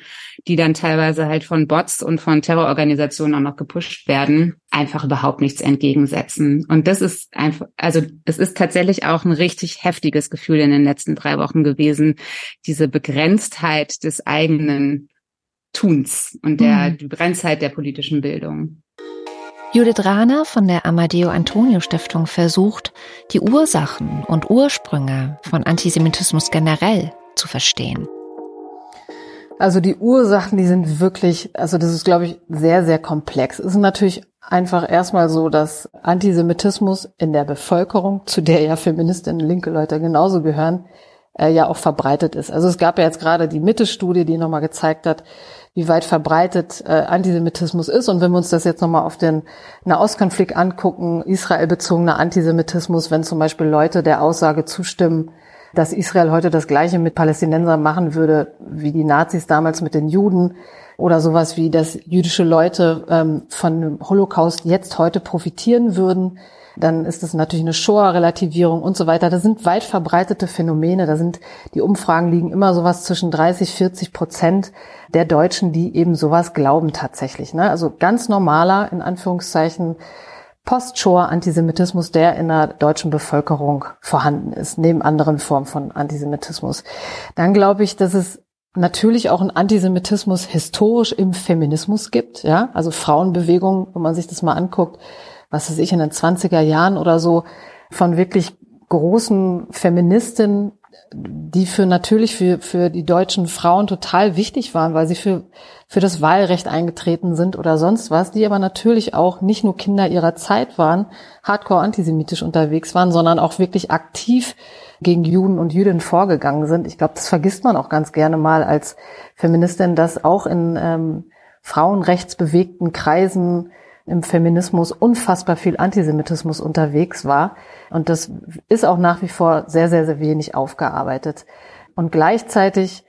die dann teilweise halt von Bots und von Terrororganisationen auch noch gepusht werden, einfach überhaupt nichts entgegensetzen. Und das ist einfach, also es ist tatsächlich auch ein richtig heftiges Gefühl in den letzten drei Wochen gewesen, diese Begrenztheit des eigenen Tuns und der mhm. Begrenztheit der politischen Bildung. Judith Rahner von der Amadeo Antonio Stiftung versucht, die Ursachen und Ursprünge von Antisemitismus generell zu verstehen. Also die Ursachen, die sind wirklich, also das ist, glaube ich, sehr, sehr komplex. Es ist natürlich einfach erstmal so, dass Antisemitismus in der Bevölkerung, zu der ja Feministinnen, linke Leute genauso gehören, äh, ja auch verbreitet ist. Also es gab ja jetzt gerade die Mitte-Studie, die nochmal gezeigt hat, wie weit verbreitet äh, Antisemitismus ist. Und wenn wir uns das jetzt nochmal auf den Nahostkonflikt angucken, Israel-bezogener Antisemitismus, wenn zum Beispiel Leute der Aussage zustimmen, dass Israel heute das Gleiche mit Palästinensern machen würde, wie die Nazis damals mit den Juden, oder sowas wie, dass jüdische Leute ähm, von dem Holocaust jetzt heute profitieren würden, dann ist das natürlich eine Shoah-Relativierung und so weiter. Das sind weit verbreitete Phänomene. Da sind die Umfragen liegen immer sowas zwischen 30, 40 Prozent der Deutschen, die eben sowas glauben tatsächlich. Ne? Also ganz normaler, in Anführungszeichen, Post-Shoah-Antisemitismus, der in der deutschen Bevölkerung vorhanden ist, neben anderen Formen von Antisemitismus. Dann glaube ich, dass es natürlich auch einen Antisemitismus historisch im Feminismus gibt, ja, also Frauenbewegung, wenn man sich das mal anguckt, was weiß ich, in den 20er Jahren oder so, von wirklich großen Feministinnen, die für natürlich für, für die deutschen Frauen total wichtig waren, weil sie für, für das Wahlrecht eingetreten sind oder sonst was, die aber natürlich auch nicht nur Kinder ihrer Zeit waren, hardcore antisemitisch unterwegs waren, sondern auch wirklich aktiv gegen Juden und Jüdinnen vorgegangen sind. Ich glaube, das vergisst man auch ganz gerne mal als Feministin, dass auch in ähm, frauenrechtsbewegten Kreisen im Feminismus unfassbar viel Antisemitismus unterwegs war. Und das ist auch nach wie vor sehr, sehr, sehr wenig aufgearbeitet. Und gleichzeitig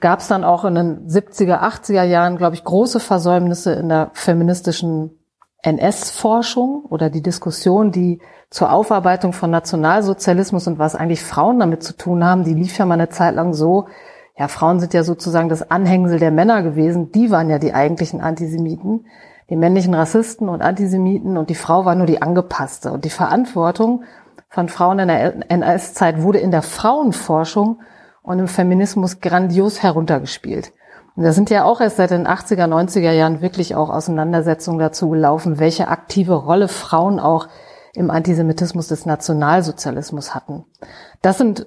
gab es dann auch in den 70er, 80er Jahren, glaube ich, große Versäumnisse in der feministischen NS-Forschung oder die Diskussion, die zur Aufarbeitung von Nationalsozialismus und was eigentlich Frauen damit zu tun haben, die lief ja mal eine Zeit lang so, ja, Frauen sind ja sozusagen das Anhängsel der Männer gewesen, die waren ja die eigentlichen Antisemiten die männlichen Rassisten und Antisemiten und die Frau war nur die angepasste. Und die Verantwortung von Frauen in der NS-Zeit wurde in der Frauenforschung und im Feminismus grandios heruntergespielt. Und da sind ja auch erst seit den 80er, 90er Jahren wirklich auch Auseinandersetzungen dazu gelaufen, welche aktive Rolle Frauen auch im Antisemitismus des Nationalsozialismus hatten. Das sind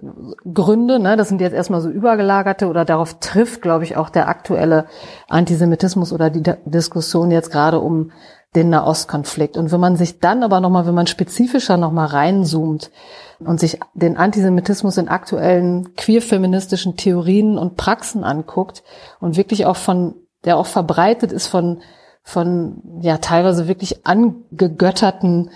Gründe, ne, das sind jetzt erstmal so übergelagerte oder darauf trifft, glaube ich, auch der aktuelle Antisemitismus oder die Diskussion jetzt gerade um den Nahostkonflikt. Und wenn man sich dann aber nochmal, wenn man spezifischer nochmal reinzoomt und sich den Antisemitismus in aktuellen queer-feministischen Theorien und Praxen anguckt und wirklich auch von, der auch verbreitet ist von, von, ja, teilweise wirklich angegötterten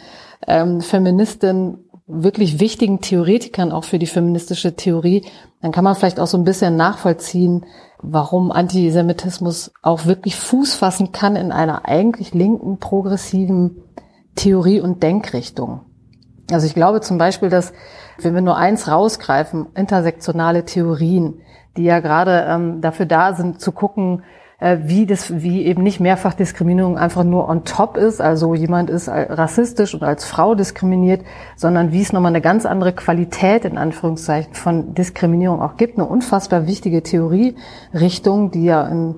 ähm, Feministin wirklich wichtigen Theoretikern auch für die feministische Theorie, dann kann man vielleicht auch so ein bisschen nachvollziehen, warum Antisemitismus auch wirklich Fuß fassen kann in einer eigentlich linken, progressiven Theorie und Denkrichtung. Also ich glaube zum Beispiel, dass wenn wir nur eins rausgreifen, intersektionale Theorien, die ja gerade ähm, dafür da sind, zu gucken, wie das, wie eben nicht Mehrfachdiskriminierung einfach nur on top ist, also jemand ist rassistisch und als Frau diskriminiert, sondern wie es nochmal eine ganz andere Qualität in Anführungszeichen von Diskriminierung auch gibt, eine unfassbar wichtige Theorierichtung, die ja in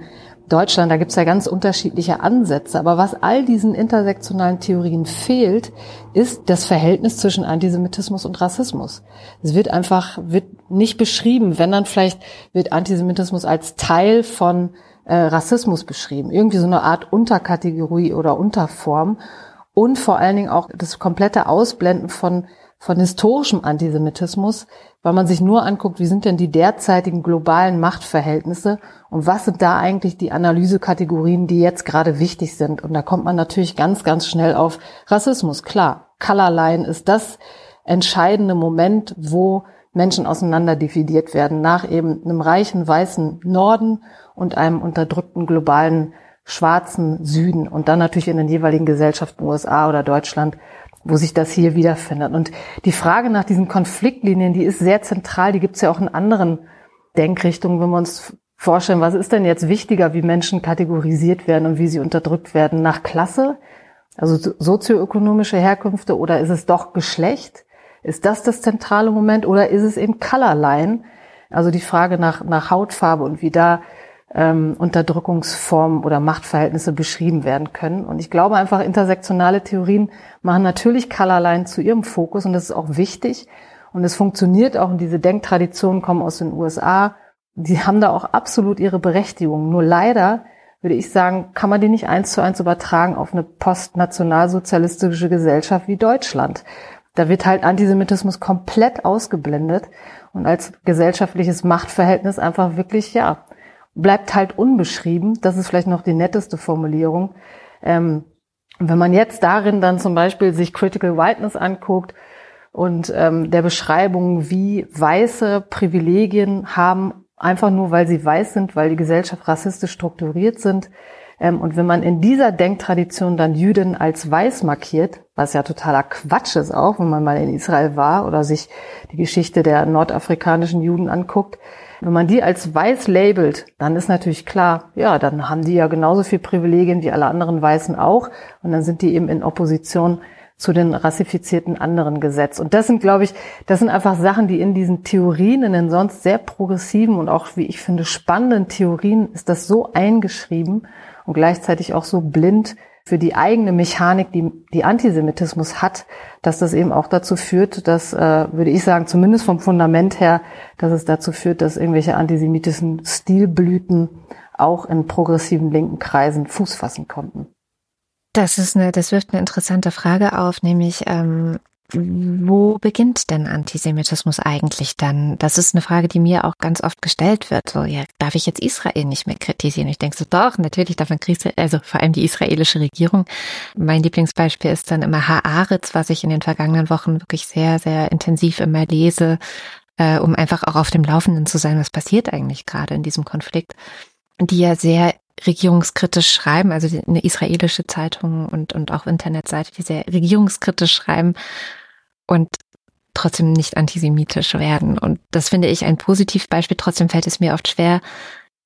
Deutschland, da gibt's ja ganz unterschiedliche Ansätze. Aber was all diesen intersektionalen Theorien fehlt, ist das Verhältnis zwischen Antisemitismus und Rassismus. Es wird einfach, wird nicht beschrieben. Wenn dann vielleicht wird Antisemitismus als Teil von äh, Rassismus beschrieben. Irgendwie so eine Art Unterkategorie oder Unterform. Und vor allen Dingen auch das komplette Ausblenden von von historischem Antisemitismus, weil man sich nur anguckt, wie sind denn die derzeitigen globalen Machtverhältnisse und was sind da eigentlich die Analysekategorien, die jetzt gerade wichtig sind. Und da kommt man natürlich ganz, ganz schnell auf Rassismus. Klar, Colorline ist das entscheidende Moment, wo Menschen auseinander dividiert werden nach eben einem reichen weißen Norden und einem unterdrückten globalen schwarzen Süden und dann natürlich in den jeweiligen Gesellschaften USA oder Deutschland, wo sich das hier wiederfindet. Und die Frage nach diesen Konfliktlinien, die ist sehr zentral, die gibt es ja auch in anderen Denkrichtungen, wenn wir uns vorstellen, was ist denn jetzt wichtiger, wie Menschen kategorisiert werden und wie sie unterdrückt werden, nach Klasse, also sozioökonomische Herkünfte oder ist es doch Geschlecht? Ist das das zentrale Moment oder ist es eben Colorline? Also die Frage nach, nach Hautfarbe und wie da ähm, Unterdrückungsformen oder Machtverhältnisse beschrieben werden können. Und ich glaube einfach, intersektionale Theorien machen natürlich Colorline zu ihrem Fokus und das ist auch wichtig. Und es funktioniert auch und diese Denktraditionen kommen aus den USA. Die haben da auch absolut ihre Berechtigung. Nur leider würde ich sagen, kann man die nicht eins zu eins übertragen auf eine postnationalsozialistische Gesellschaft wie Deutschland. Da wird halt Antisemitismus komplett ausgeblendet und als gesellschaftliches Machtverhältnis einfach wirklich, ja, bleibt halt unbeschrieben. Das ist vielleicht noch die netteste Formulierung. Ähm, wenn man jetzt darin dann zum Beispiel sich Critical Whiteness anguckt und ähm, der Beschreibung, wie Weiße Privilegien haben, einfach nur weil sie weiß sind, weil die Gesellschaft rassistisch strukturiert sind, ähm, und wenn man in dieser Denktradition dann Jüden als weiß markiert, was ja totaler Quatsch ist auch, wenn man mal in Israel war oder sich die Geschichte der nordafrikanischen Juden anguckt, wenn man die als weiß labelt, dann ist natürlich klar, ja, dann haben die ja genauso viel Privilegien wie alle anderen Weißen auch. Und dann sind die eben in Opposition zu den rassifizierten anderen Gesetz. Und das sind, glaube ich, das sind einfach Sachen, die in diesen Theorien, in den sonst sehr progressiven und auch, wie ich finde, spannenden Theorien ist das so eingeschrieben und gleichzeitig auch so blind für die eigene Mechanik, die, die Antisemitismus hat, dass das eben auch dazu führt, dass, äh, würde ich sagen, zumindest vom Fundament her, dass es dazu führt, dass irgendwelche antisemitischen Stilblüten auch in progressiven linken Kreisen Fuß fassen konnten. Das ist eine, das wirft eine interessante Frage auf, nämlich ähm, wo beginnt denn Antisemitismus eigentlich dann? Das ist eine Frage, die mir auch ganz oft gestellt wird. So, ja, darf ich jetzt Israel nicht mehr kritisieren? Ich denke so, doch, natürlich darf man kritisieren, also vor allem die israelische Regierung. Mein Lieblingsbeispiel ist dann immer Haaretz, was ich in den vergangenen Wochen wirklich sehr, sehr intensiv immer lese, äh, um einfach auch auf dem Laufenden zu sein, was passiert eigentlich gerade in diesem Konflikt. Die ja sehr regierungskritisch schreiben, also eine israelische Zeitung und, und auch Internetseite, die sehr regierungskritisch schreiben und trotzdem nicht antisemitisch werden. Und das finde ich ein Positivbeispiel. Trotzdem fällt es mir oft schwer,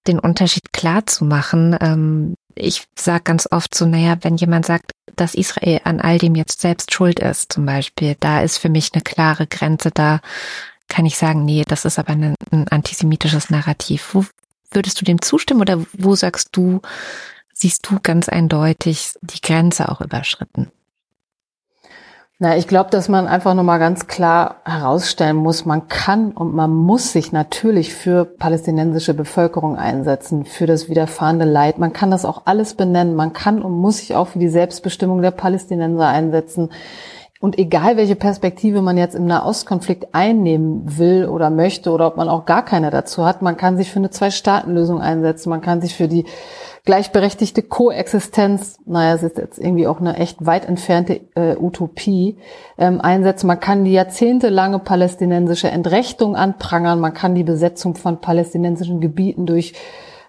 den Unterschied klar zu machen. Ähm, ich sage ganz oft so, naja, wenn jemand sagt, dass Israel an all dem jetzt selbst schuld ist, zum Beispiel, da ist für mich eine klare Grenze, da kann ich sagen, nee, das ist aber ein, ein antisemitisches Narrativ. Wo würdest du dem zustimmen oder wo sagst du, siehst du ganz eindeutig die Grenze auch überschritten? Na, ich glaube, dass man einfach nochmal ganz klar herausstellen muss, man kann und man muss sich natürlich für palästinensische Bevölkerung einsetzen, für das widerfahrende Leid. Man kann das auch alles benennen. Man kann und muss sich auch für die Selbstbestimmung der Palästinenser einsetzen. Und egal, welche Perspektive man jetzt im Nahostkonflikt einnehmen will oder möchte oder ob man auch gar keine dazu hat, man kann sich für eine Zwei-Staaten-Lösung einsetzen. Man kann sich für die gleichberechtigte Koexistenz, naja, es ist jetzt irgendwie auch eine echt weit entfernte äh, Utopie, ähm, einsetzen. Man kann die jahrzehntelange palästinensische Entrechtung anprangern, man kann die Besetzung von palästinensischen Gebieten durch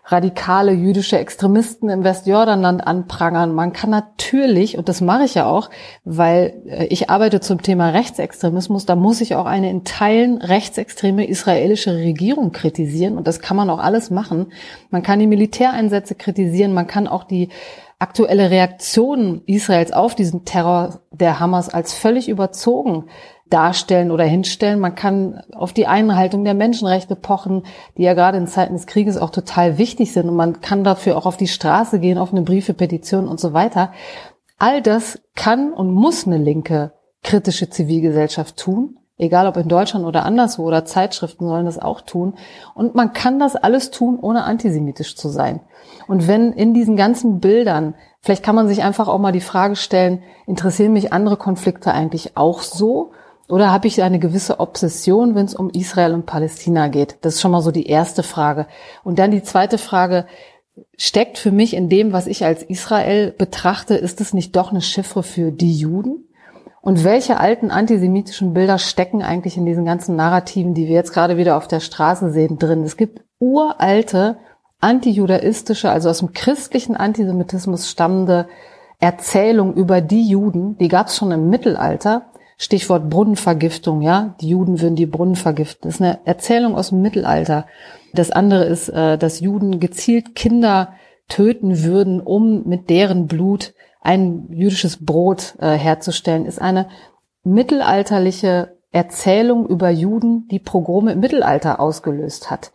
radikale jüdische Extremisten im Westjordanland anprangern. Man kann natürlich, und das mache ich ja auch, weil äh, ich arbeite zum Thema Rechtsextremismus, da muss ich auch eine in Teilen rechtsextreme israelische Regierung kritisieren. Und das kann man auch alles machen. Man kann die Militäreinsätze kritisieren, man kann auch die aktuelle Reaktion Israels auf diesen Terror der Hamas als völlig überzogen darstellen oder hinstellen. Man kann auf die Einhaltung der Menschenrechte pochen, die ja gerade in Zeiten des Krieges auch total wichtig sind. Und man kann dafür auch auf die Straße gehen, offene Briefe, Petitionen und so weiter. All das kann und muss eine linke kritische Zivilgesellschaft tun. Egal ob in Deutschland oder anderswo oder Zeitschriften sollen das auch tun. Und man kann das alles tun, ohne antisemitisch zu sein. Und wenn in diesen ganzen Bildern, vielleicht kann man sich einfach auch mal die Frage stellen, interessieren mich andere Konflikte eigentlich auch so? Oder habe ich eine gewisse Obsession, wenn es um Israel und Palästina geht? Das ist schon mal so die erste Frage. Und dann die zweite Frage, steckt für mich in dem, was ich als Israel betrachte, ist es nicht doch eine Chiffre für die Juden? Und welche alten antisemitischen Bilder stecken eigentlich in diesen ganzen Narrativen, die wir jetzt gerade wieder auf der Straße sehen, drin? Es gibt uralte antijudaistische, also aus dem christlichen Antisemitismus stammende Erzählung über die Juden, die gab es schon im Mittelalter. Stichwort Brunnenvergiftung, ja, die Juden würden die Brunnen vergiften. Das ist eine Erzählung aus dem Mittelalter. Das andere ist, äh, dass Juden gezielt Kinder töten würden, um mit deren Blut ein jüdisches Brot äh, herzustellen, ist eine mittelalterliche Erzählung über Juden, die Progrome im Mittelalter ausgelöst hat.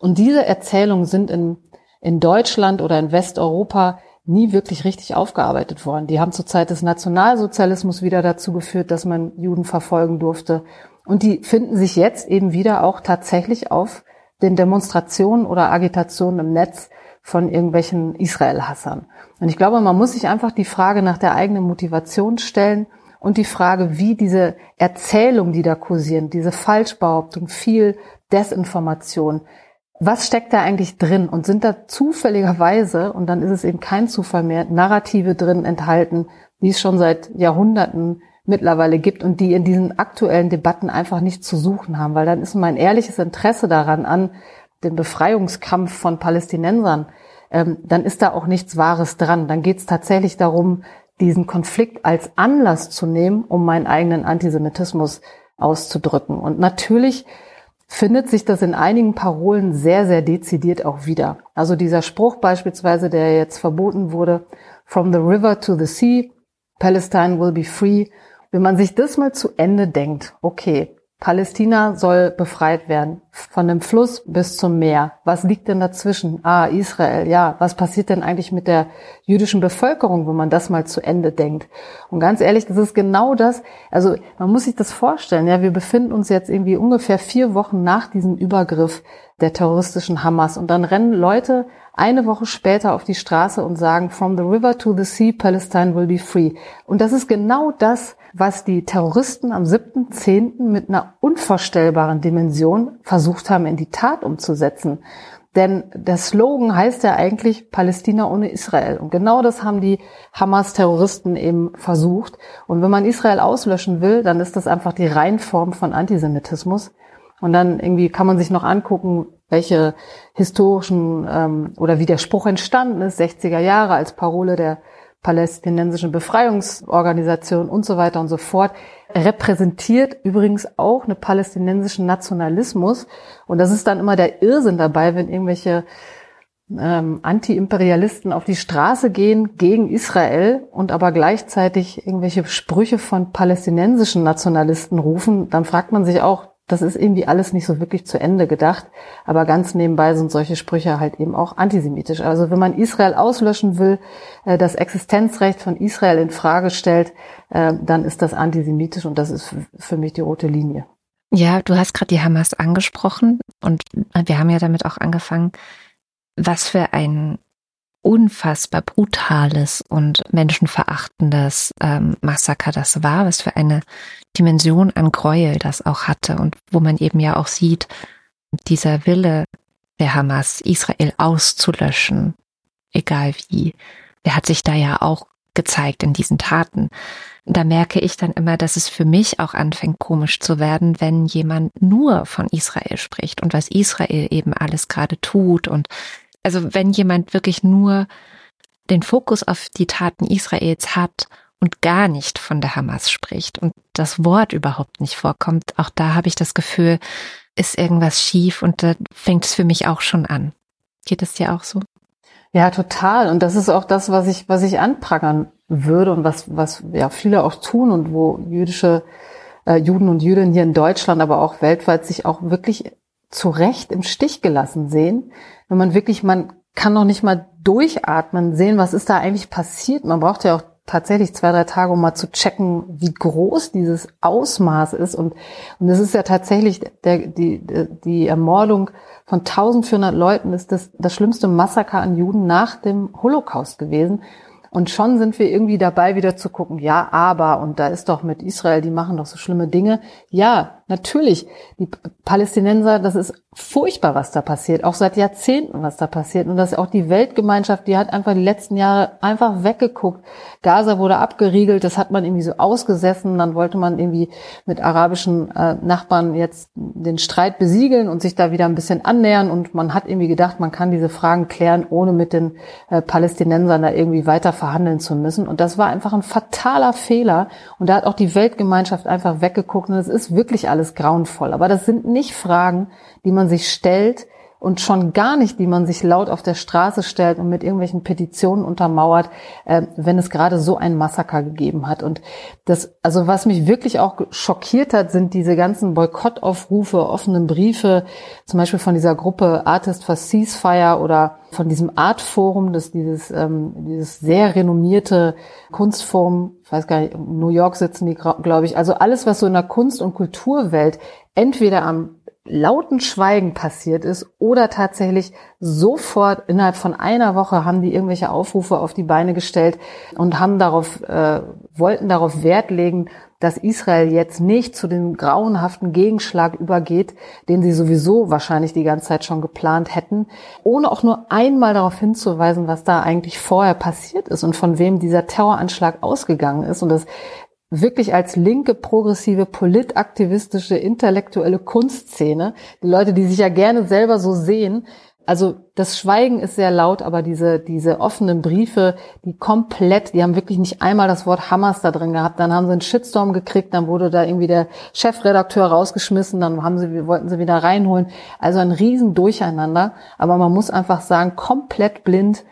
Und diese Erzählungen sind in, in Deutschland oder in Westeuropa nie wirklich richtig aufgearbeitet worden. Die haben zur Zeit des Nationalsozialismus wieder dazu geführt, dass man Juden verfolgen durfte. Und die finden sich jetzt eben wieder auch tatsächlich auf den Demonstrationen oder Agitationen im Netz von irgendwelchen Israel-Hassern. Und ich glaube, man muss sich einfach die Frage nach der eigenen Motivation stellen und die Frage, wie diese Erzählung, die da kursieren, diese Falschbehauptung, viel Desinformation, was steckt da eigentlich drin? Und sind da zufälligerweise, und dann ist es eben kein Zufall mehr, Narrative drin enthalten, die es schon seit Jahrhunderten mittlerweile gibt und die in diesen aktuellen Debatten einfach nicht zu suchen haben, weil dann ist mein ehrliches Interesse daran an den Befreiungskampf von Palästinensern, ähm, dann ist da auch nichts Wahres dran. Dann geht es tatsächlich darum, diesen Konflikt als Anlass zu nehmen, um meinen eigenen Antisemitismus auszudrücken. Und natürlich findet sich das in einigen Parolen sehr, sehr dezidiert auch wieder. Also dieser Spruch beispielsweise, der jetzt verboten wurde, From the river to the sea, Palestine will be free. Wenn man sich das mal zu Ende denkt, okay, Palästina soll befreit werden. Von dem Fluss bis zum Meer. Was liegt denn dazwischen? Ah, Israel, ja. Was passiert denn eigentlich mit der jüdischen Bevölkerung, wenn man das mal zu Ende denkt? Und ganz ehrlich, das ist genau das. Also, man muss sich das vorstellen. Ja, wir befinden uns jetzt irgendwie ungefähr vier Wochen nach diesem Übergriff der terroristischen Hamas. Und dann rennen Leute eine Woche später auf die Straße und sagen, from the river to the sea, Palestine will be free. Und das ist genau das, was die Terroristen am 7.10. mit einer unvorstellbaren Dimension versucht haben, in die Tat umzusetzen. Denn der Slogan heißt ja eigentlich Palästina ohne Israel. Und genau das haben die Hamas-Terroristen eben versucht. Und wenn man Israel auslöschen will, dann ist das einfach die Reinform von Antisemitismus. Und dann irgendwie kann man sich noch angucken, welche historischen ähm, oder wie der Spruch entstanden ist, 60er Jahre als Parole der palästinensischen Befreiungsorganisation und so weiter und so fort, repräsentiert übrigens auch eine palästinensischen Nationalismus. Und das ist dann immer der Irrsinn dabei, wenn irgendwelche ähm, Anti-Imperialisten auf die Straße gehen gegen Israel und aber gleichzeitig irgendwelche Sprüche von palästinensischen Nationalisten rufen, dann fragt man sich auch, das ist irgendwie alles nicht so wirklich zu Ende gedacht. Aber ganz nebenbei sind solche Sprüche halt eben auch antisemitisch. Also wenn man Israel auslöschen will, äh, das Existenzrecht von Israel in Frage stellt, äh, dann ist das antisemitisch und das ist für mich die rote Linie. Ja, du hast gerade die Hamas angesprochen und wir haben ja damit auch angefangen, was für ein unfassbar brutales und menschenverachtendes ähm, Massaker das war, was für eine Dimension an Gräuel das auch hatte und wo man eben ja auch sieht, dieser Wille der Hamas, Israel auszulöschen, egal wie, der hat sich da ja auch gezeigt in diesen Taten. Da merke ich dann immer, dass es für mich auch anfängt komisch zu werden, wenn jemand nur von Israel spricht und was Israel eben alles gerade tut und also wenn jemand wirklich nur den Fokus auf die Taten Israels hat und gar nicht von der Hamas spricht und das Wort überhaupt nicht vorkommt, auch da habe ich das Gefühl, ist irgendwas schief und da fängt es für mich auch schon an. Geht es dir auch so? Ja, total. Und das ist auch das, was ich, was ich anprangern würde und was, was ja viele auch tun und wo jüdische äh, Juden und Jüdinnen hier in Deutschland, aber auch weltweit sich auch wirklich zu Recht im Stich gelassen sehen. Wenn man wirklich, man kann noch nicht mal durchatmen, sehen, was ist da eigentlich passiert. Man braucht ja auch tatsächlich zwei, drei Tage, um mal zu checken, wie groß dieses Ausmaß ist. Und, und es ist ja tatsächlich, der, die, die Ermordung von 1400 Leuten ist das, das schlimmste Massaker an Juden nach dem Holocaust gewesen. Und schon sind wir irgendwie dabei, wieder zu gucken, ja, aber, und da ist doch mit Israel, die machen doch so schlimme Dinge. Ja, natürlich, die Palästinenser, das ist furchtbar, was da passiert, auch seit Jahrzehnten, was da passiert. Und das ist auch die Weltgemeinschaft, die hat einfach die letzten Jahre einfach weggeguckt. Gaza wurde abgeriegelt, das hat man irgendwie so ausgesessen, dann wollte man irgendwie mit arabischen äh, Nachbarn jetzt den Streit besiegeln und sich da wieder ein bisschen annähern und man hat irgendwie gedacht, man kann diese Fragen klären, ohne mit den äh, Palästinensern da irgendwie weiter verhandeln zu müssen. Und das war einfach ein fataler Fehler. Und da hat auch die Weltgemeinschaft einfach weggeguckt. Und es ist wirklich alles grauenvoll. Aber das sind nicht Fragen, die man sich stellt, und schon gar nicht, die man sich laut auf der Straße stellt und mit irgendwelchen Petitionen untermauert, äh, wenn es gerade so ein Massaker gegeben hat. Und das, also was mich wirklich auch schockiert hat, sind diese ganzen Boykottaufrufe, offenen Briefe, zum Beispiel von dieser Gruppe Artist for Ceasefire oder von diesem Art Forum, das dieses, ähm, dieses sehr renommierte Kunstforum, ich weiß gar nicht, New York sitzen die, glaube ich, also alles, was so in der Kunst- und Kulturwelt entweder am lauten Schweigen passiert ist oder tatsächlich sofort innerhalb von einer Woche haben die irgendwelche Aufrufe auf die Beine gestellt und haben darauf äh, wollten darauf Wert legen, dass Israel jetzt nicht zu dem grauenhaften Gegenschlag übergeht, den sie sowieso wahrscheinlich die ganze Zeit schon geplant hätten, ohne auch nur einmal darauf hinzuweisen, was da eigentlich vorher passiert ist und von wem dieser Terroranschlag ausgegangen ist. Und das wirklich als linke, progressive, politaktivistische, intellektuelle Kunstszene, die Leute, die sich ja gerne selber so sehen, also das Schweigen ist sehr laut, aber diese, diese offenen Briefe, die komplett, die haben wirklich nicht einmal das Wort Hamas da drin gehabt. Dann haben sie einen Shitstorm gekriegt, dann wurde da irgendwie der Chefredakteur rausgeschmissen, dann haben sie, wollten sie wieder reinholen. Also ein riesen Durcheinander. Aber man muss einfach sagen, komplett blind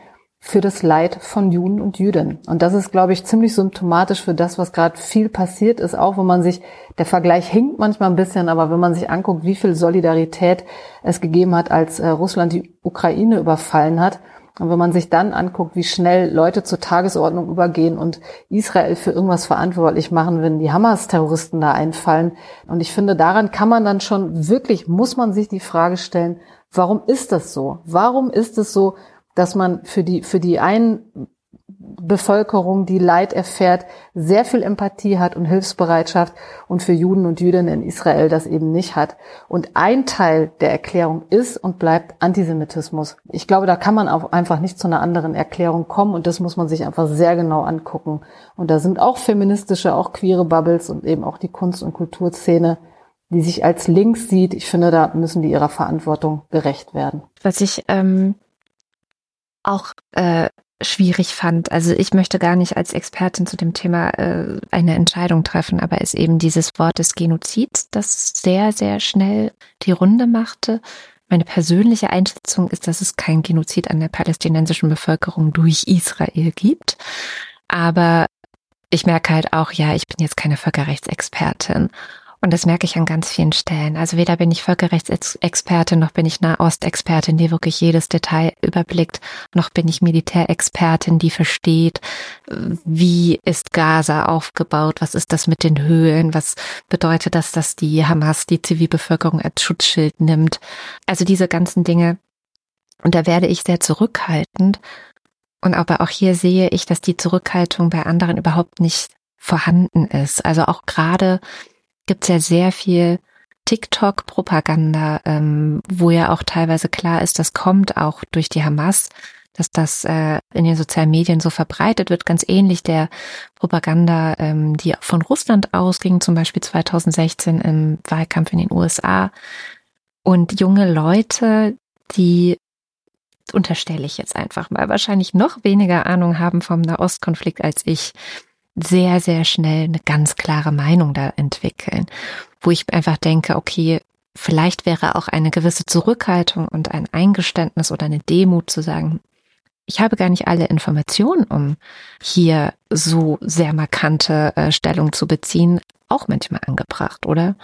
für das Leid von Juden und Jüdinnen. Und das ist, glaube ich, ziemlich symptomatisch für das, was gerade viel passiert ist, auch wenn man sich, der Vergleich hinkt manchmal ein bisschen, aber wenn man sich anguckt, wie viel Solidarität es gegeben hat, als äh, Russland die Ukraine überfallen hat, und wenn man sich dann anguckt, wie schnell Leute zur Tagesordnung übergehen und Israel für irgendwas verantwortlich machen, wenn die Hamas-Terroristen da einfallen. Und ich finde, daran kann man dann schon wirklich, muss man sich die Frage stellen, warum ist das so? Warum ist es so, dass man für die, für die einen Bevölkerung, die Leid erfährt, sehr viel Empathie hat und Hilfsbereitschaft und für Juden und Jüdinnen in Israel das eben nicht hat. Und ein Teil der Erklärung ist und bleibt Antisemitismus. Ich glaube, da kann man auch einfach nicht zu einer anderen Erklärung kommen und das muss man sich einfach sehr genau angucken. Und da sind auch feministische, auch queere Bubbles und eben auch die Kunst- und Kulturszene die sich als links sieht. Ich finde, da müssen die ihrer Verantwortung gerecht werden. Was ich ähm, auch äh, schwierig fand. Also ich möchte gar nicht als Expertin zu dem Thema äh, eine Entscheidung treffen, aber es eben dieses Wort des Genozids, das sehr, sehr schnell die Runde machte. Meine persönliche Einschätzung ist, dass es kein Genozid an der palästinensischen Bevölkerung durch Israel gibt. Aber ich merke halt auch, ja, ich bin jetzt keine Völkerrechtsexpertin. Und das merke ich an ganz vielen Stellen. Also weder bin ich Völkerrechtsexpertin, noch bin ich Nahostexpertin, die wirklich jedes Detail überblickt, noch bin ich Militärexpertin, die versteht, wie ist Gaza aufgebaut, was ist das mit den Höhlen, was bedeutet das, dass die Hamas die Zivilbevölkerung als Schutzschild nimmt. Also diese ganzen Dinge. Und da werde ich sehr zurückhaltend. Und aber auch hier sehe ich, dass die Zurückhaltung bei anderen überhaupt nicht vorhanden ist. Also auch gerade gibt es ja sehr viel TikTok-Propaganda, ähm, wo ja auch teilweise klar ist, das kommt auch durch die Hamas, dass das äh, in den sozialen Medien so verbreitet wird, ganz ähnlich der Propaganda, ähm, die von Russland ausging, zum Beispiel 2016 im Wahlkampf in den USA. Und junge Leute, die unterstelle ich jetzt einfach mal, wahrscheinlich noch weniger Ahnung haben vom Nahostkonflikt als ich, sehr, sehr schnell eine ganz klare Meinung da entwickeln, wo ich einfach denke, okay, vielleicht wäre auch eine gewisse Zurückhaltung und ein Eingeständnis oder eine Demut zu sagen, ich habe gar nicht alle Informationen, um hier so sehr markante äh, Stellung zu beziehen, auch manchmal angebracht, oder?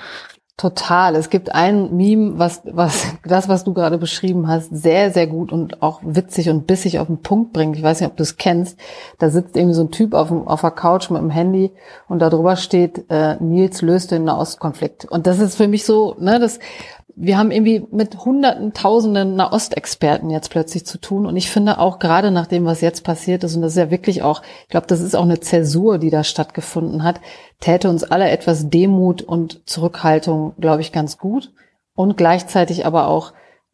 Total. Es gibt ein Meme, was, was, das, was du gerade beschrieben hast, sehr, sehr gut und auch witzig und bissig auf den Punkt bringt. Ich weiß nicht, ob du es kennst. Da sitzt irgendwie so ein Typ auf, auf der Couch mit dem Handy und da drüber steht, äh, Nils löst den Nahostkonflikt. Und das ist für mich so, ne, das, wir haben irgendwie mit hunderten, tausenden Nahostexperten jetzt plötzlich zu tun. Und ich finde auch gerade nach dem, was jetzt passiert ist, und das ist ja wirklich auch, ich glaube, das ist auch eine Zäsur, die da stattgefunden hat, täte uns alle etwas Demut und Zurückhaltung, glaube ich, ganz gut. Und gleichzeitig aber auch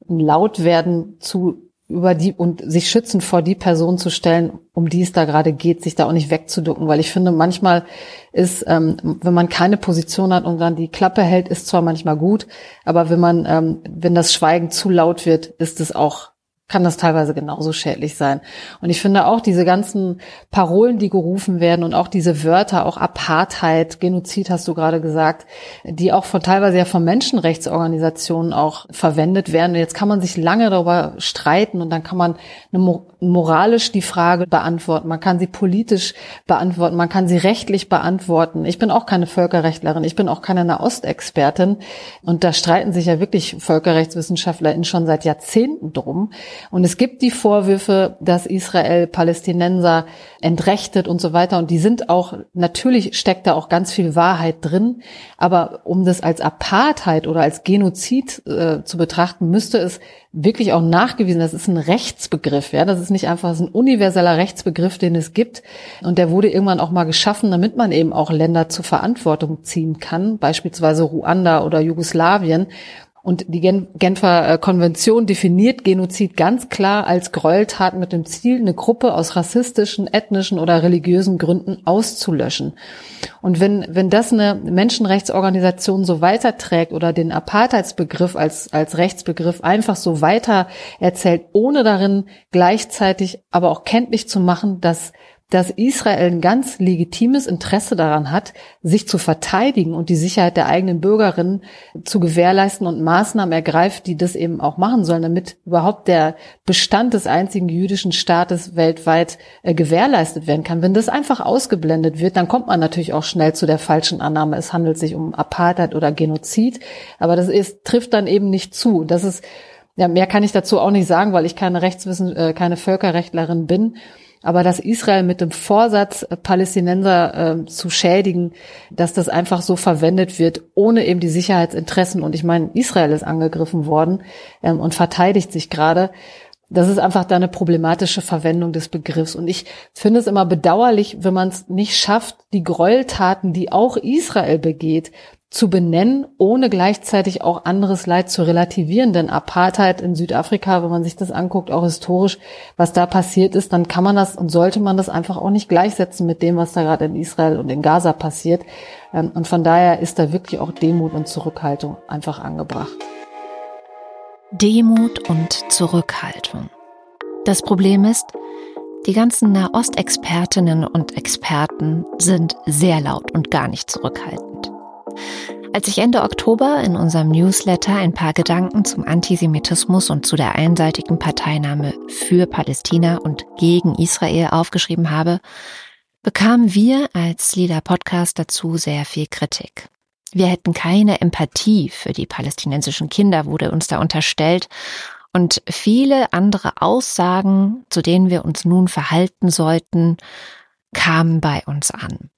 ein Lautwerden zu über die und sich schützen vor die Person zu stellen, um die es da gerade geht, sich da auch nicht wegzuducken, weil ich finde, manchmal ist, ähm, wenn man keine Position hat und dann die Klappe hält, ist zwar manchmal gut, aber wenn man, ähm, wenn das Schweigen zu laut wird, ist es auch kann das teilweise genauso schädlich sein. Und ich finde auch diese ganzen Parolen, die gerufen werden und auch diese Wörter, auch Apartheid, Genozid hast du gerade gesagt, die auch von teilweise ja von Menschenrechtsorganisationen auch verwendet werden. Und jetzt kann man sich lange darüber streiten und dann kann man moralisch die Frage beantworten, man kann sie politisch beantworten, man kann sie rechtlich beantworten. Ich bin auch keine Völkerrechtlerin, ich bin auch keine Nahostexpertin und da streiten sich ja wirklich VölkerrechtswissenschaftlerInnen schon seit Jahrzehnten drum. Und es gibt die Vorwürfe, dass Israel Palästinenser entrechtet und so weiter. Und die sind auch, natürlich steckt da auch ganz viel Wahrheit drin. Aber um das als Apartheid oder als Genozid äh, zu betrachten, müsste es wirklich auch nachgewiesen, das ist ein Rechtsbegriff, ja, das ist nicht einfach, ein universeller Rechtsbegriff, den es gibt und der wurde irgendwann auch mal geschaffen, damit man eben auch Länder zur Verantwortung ziehen kann, beispielsweise Ruanda oder Jugoslawien und die Genfer äh, Konvention definiert Genozid ganz klar als Gräueltat mit dem Ziel, eine Gruppe aus rassistischen, ethnischen oder religiösen Gründen auszulöschen. Und wenn, wenn das eine Menschenrechtsorganisation so weiterträgt oder den Apartheidsbegriff als, als Rechtsbegriff einfach so weiter erzählt, ohne darin gleichzeitig aber auch kenntlich zu machen, dass dass Israel ein ganz legitimes Interesse daran hat, sich zu verteidigen und die Sicherheit der eigenen Bürgerinnen zu gewährleisten und Maßnahmen ergreift, die das eben auch machen sollen, damit überhaupt der Bestand des einzigen jüdischen Staates weltweit äh, gewährleistet werden kann. Wenn das einfach ausgeblendet wird, dann kommt man natürlich auch schnell zu der falschen Annahme, es handelt sich um Apartheid oder Genozid, aber das ist, trifft dann eben nicht zu. Das ist ja, mehr kann ich dazu auch nicht sagen, weil ich keine Rechtswissen, äh, keine Völkerrechtlerin bin. Aber dass Israel mit dem Vorsatz, äh, Palästinenser äh, zu schädigen, dass das einfach so verwendet wird, ohne eben die Sicherheitsinteressen. Und ich meine, Israel ist angegriffen worden ähm, und verteidigt sich gerade. Das ist einfach da eine problematische Verwendung des Begriffs. Und ich finde es immer bedauerlich, wenn man es nicht schafft, die Gräueltaten, die auch Israel begeht, zu benennen, ohne gleichzeitig auch anderes Leid zu relativieren. Denn Apartheid in Südafrika, wenn man sich das anguckt, auch historisch, was da passiert ist, dann kann man das und sollte man das einfach auch nicht gleichsetzen mit dem, was da gerade in Israel und in Gaza passiert. Ähm, und von daher ist da wirklich auch Demut und Zurückhaltung einfach angebracht. Demut und Zurückhaltung. Das Problem ist, die ganzen Nahostexpertinnen und Experten sind sehr laut und gar nicht zurückhaltend. Als ich Ende Oktober in unserem Newsletter ein paar Gedanken zum Antisemitismus und zu der einseitigen Parteinahme für Palästina und gegen Israel aufgeschrieben habe, bekamen wir als Lieder Podcast dazu sehr viel Kritik. Wir hätten keine Empathie für die palästinensischen Kinder, wurde uns da unterstellt, und viele andere Aussagen, zu denen wir uns nun verhalten sollten, kamen bei uns an.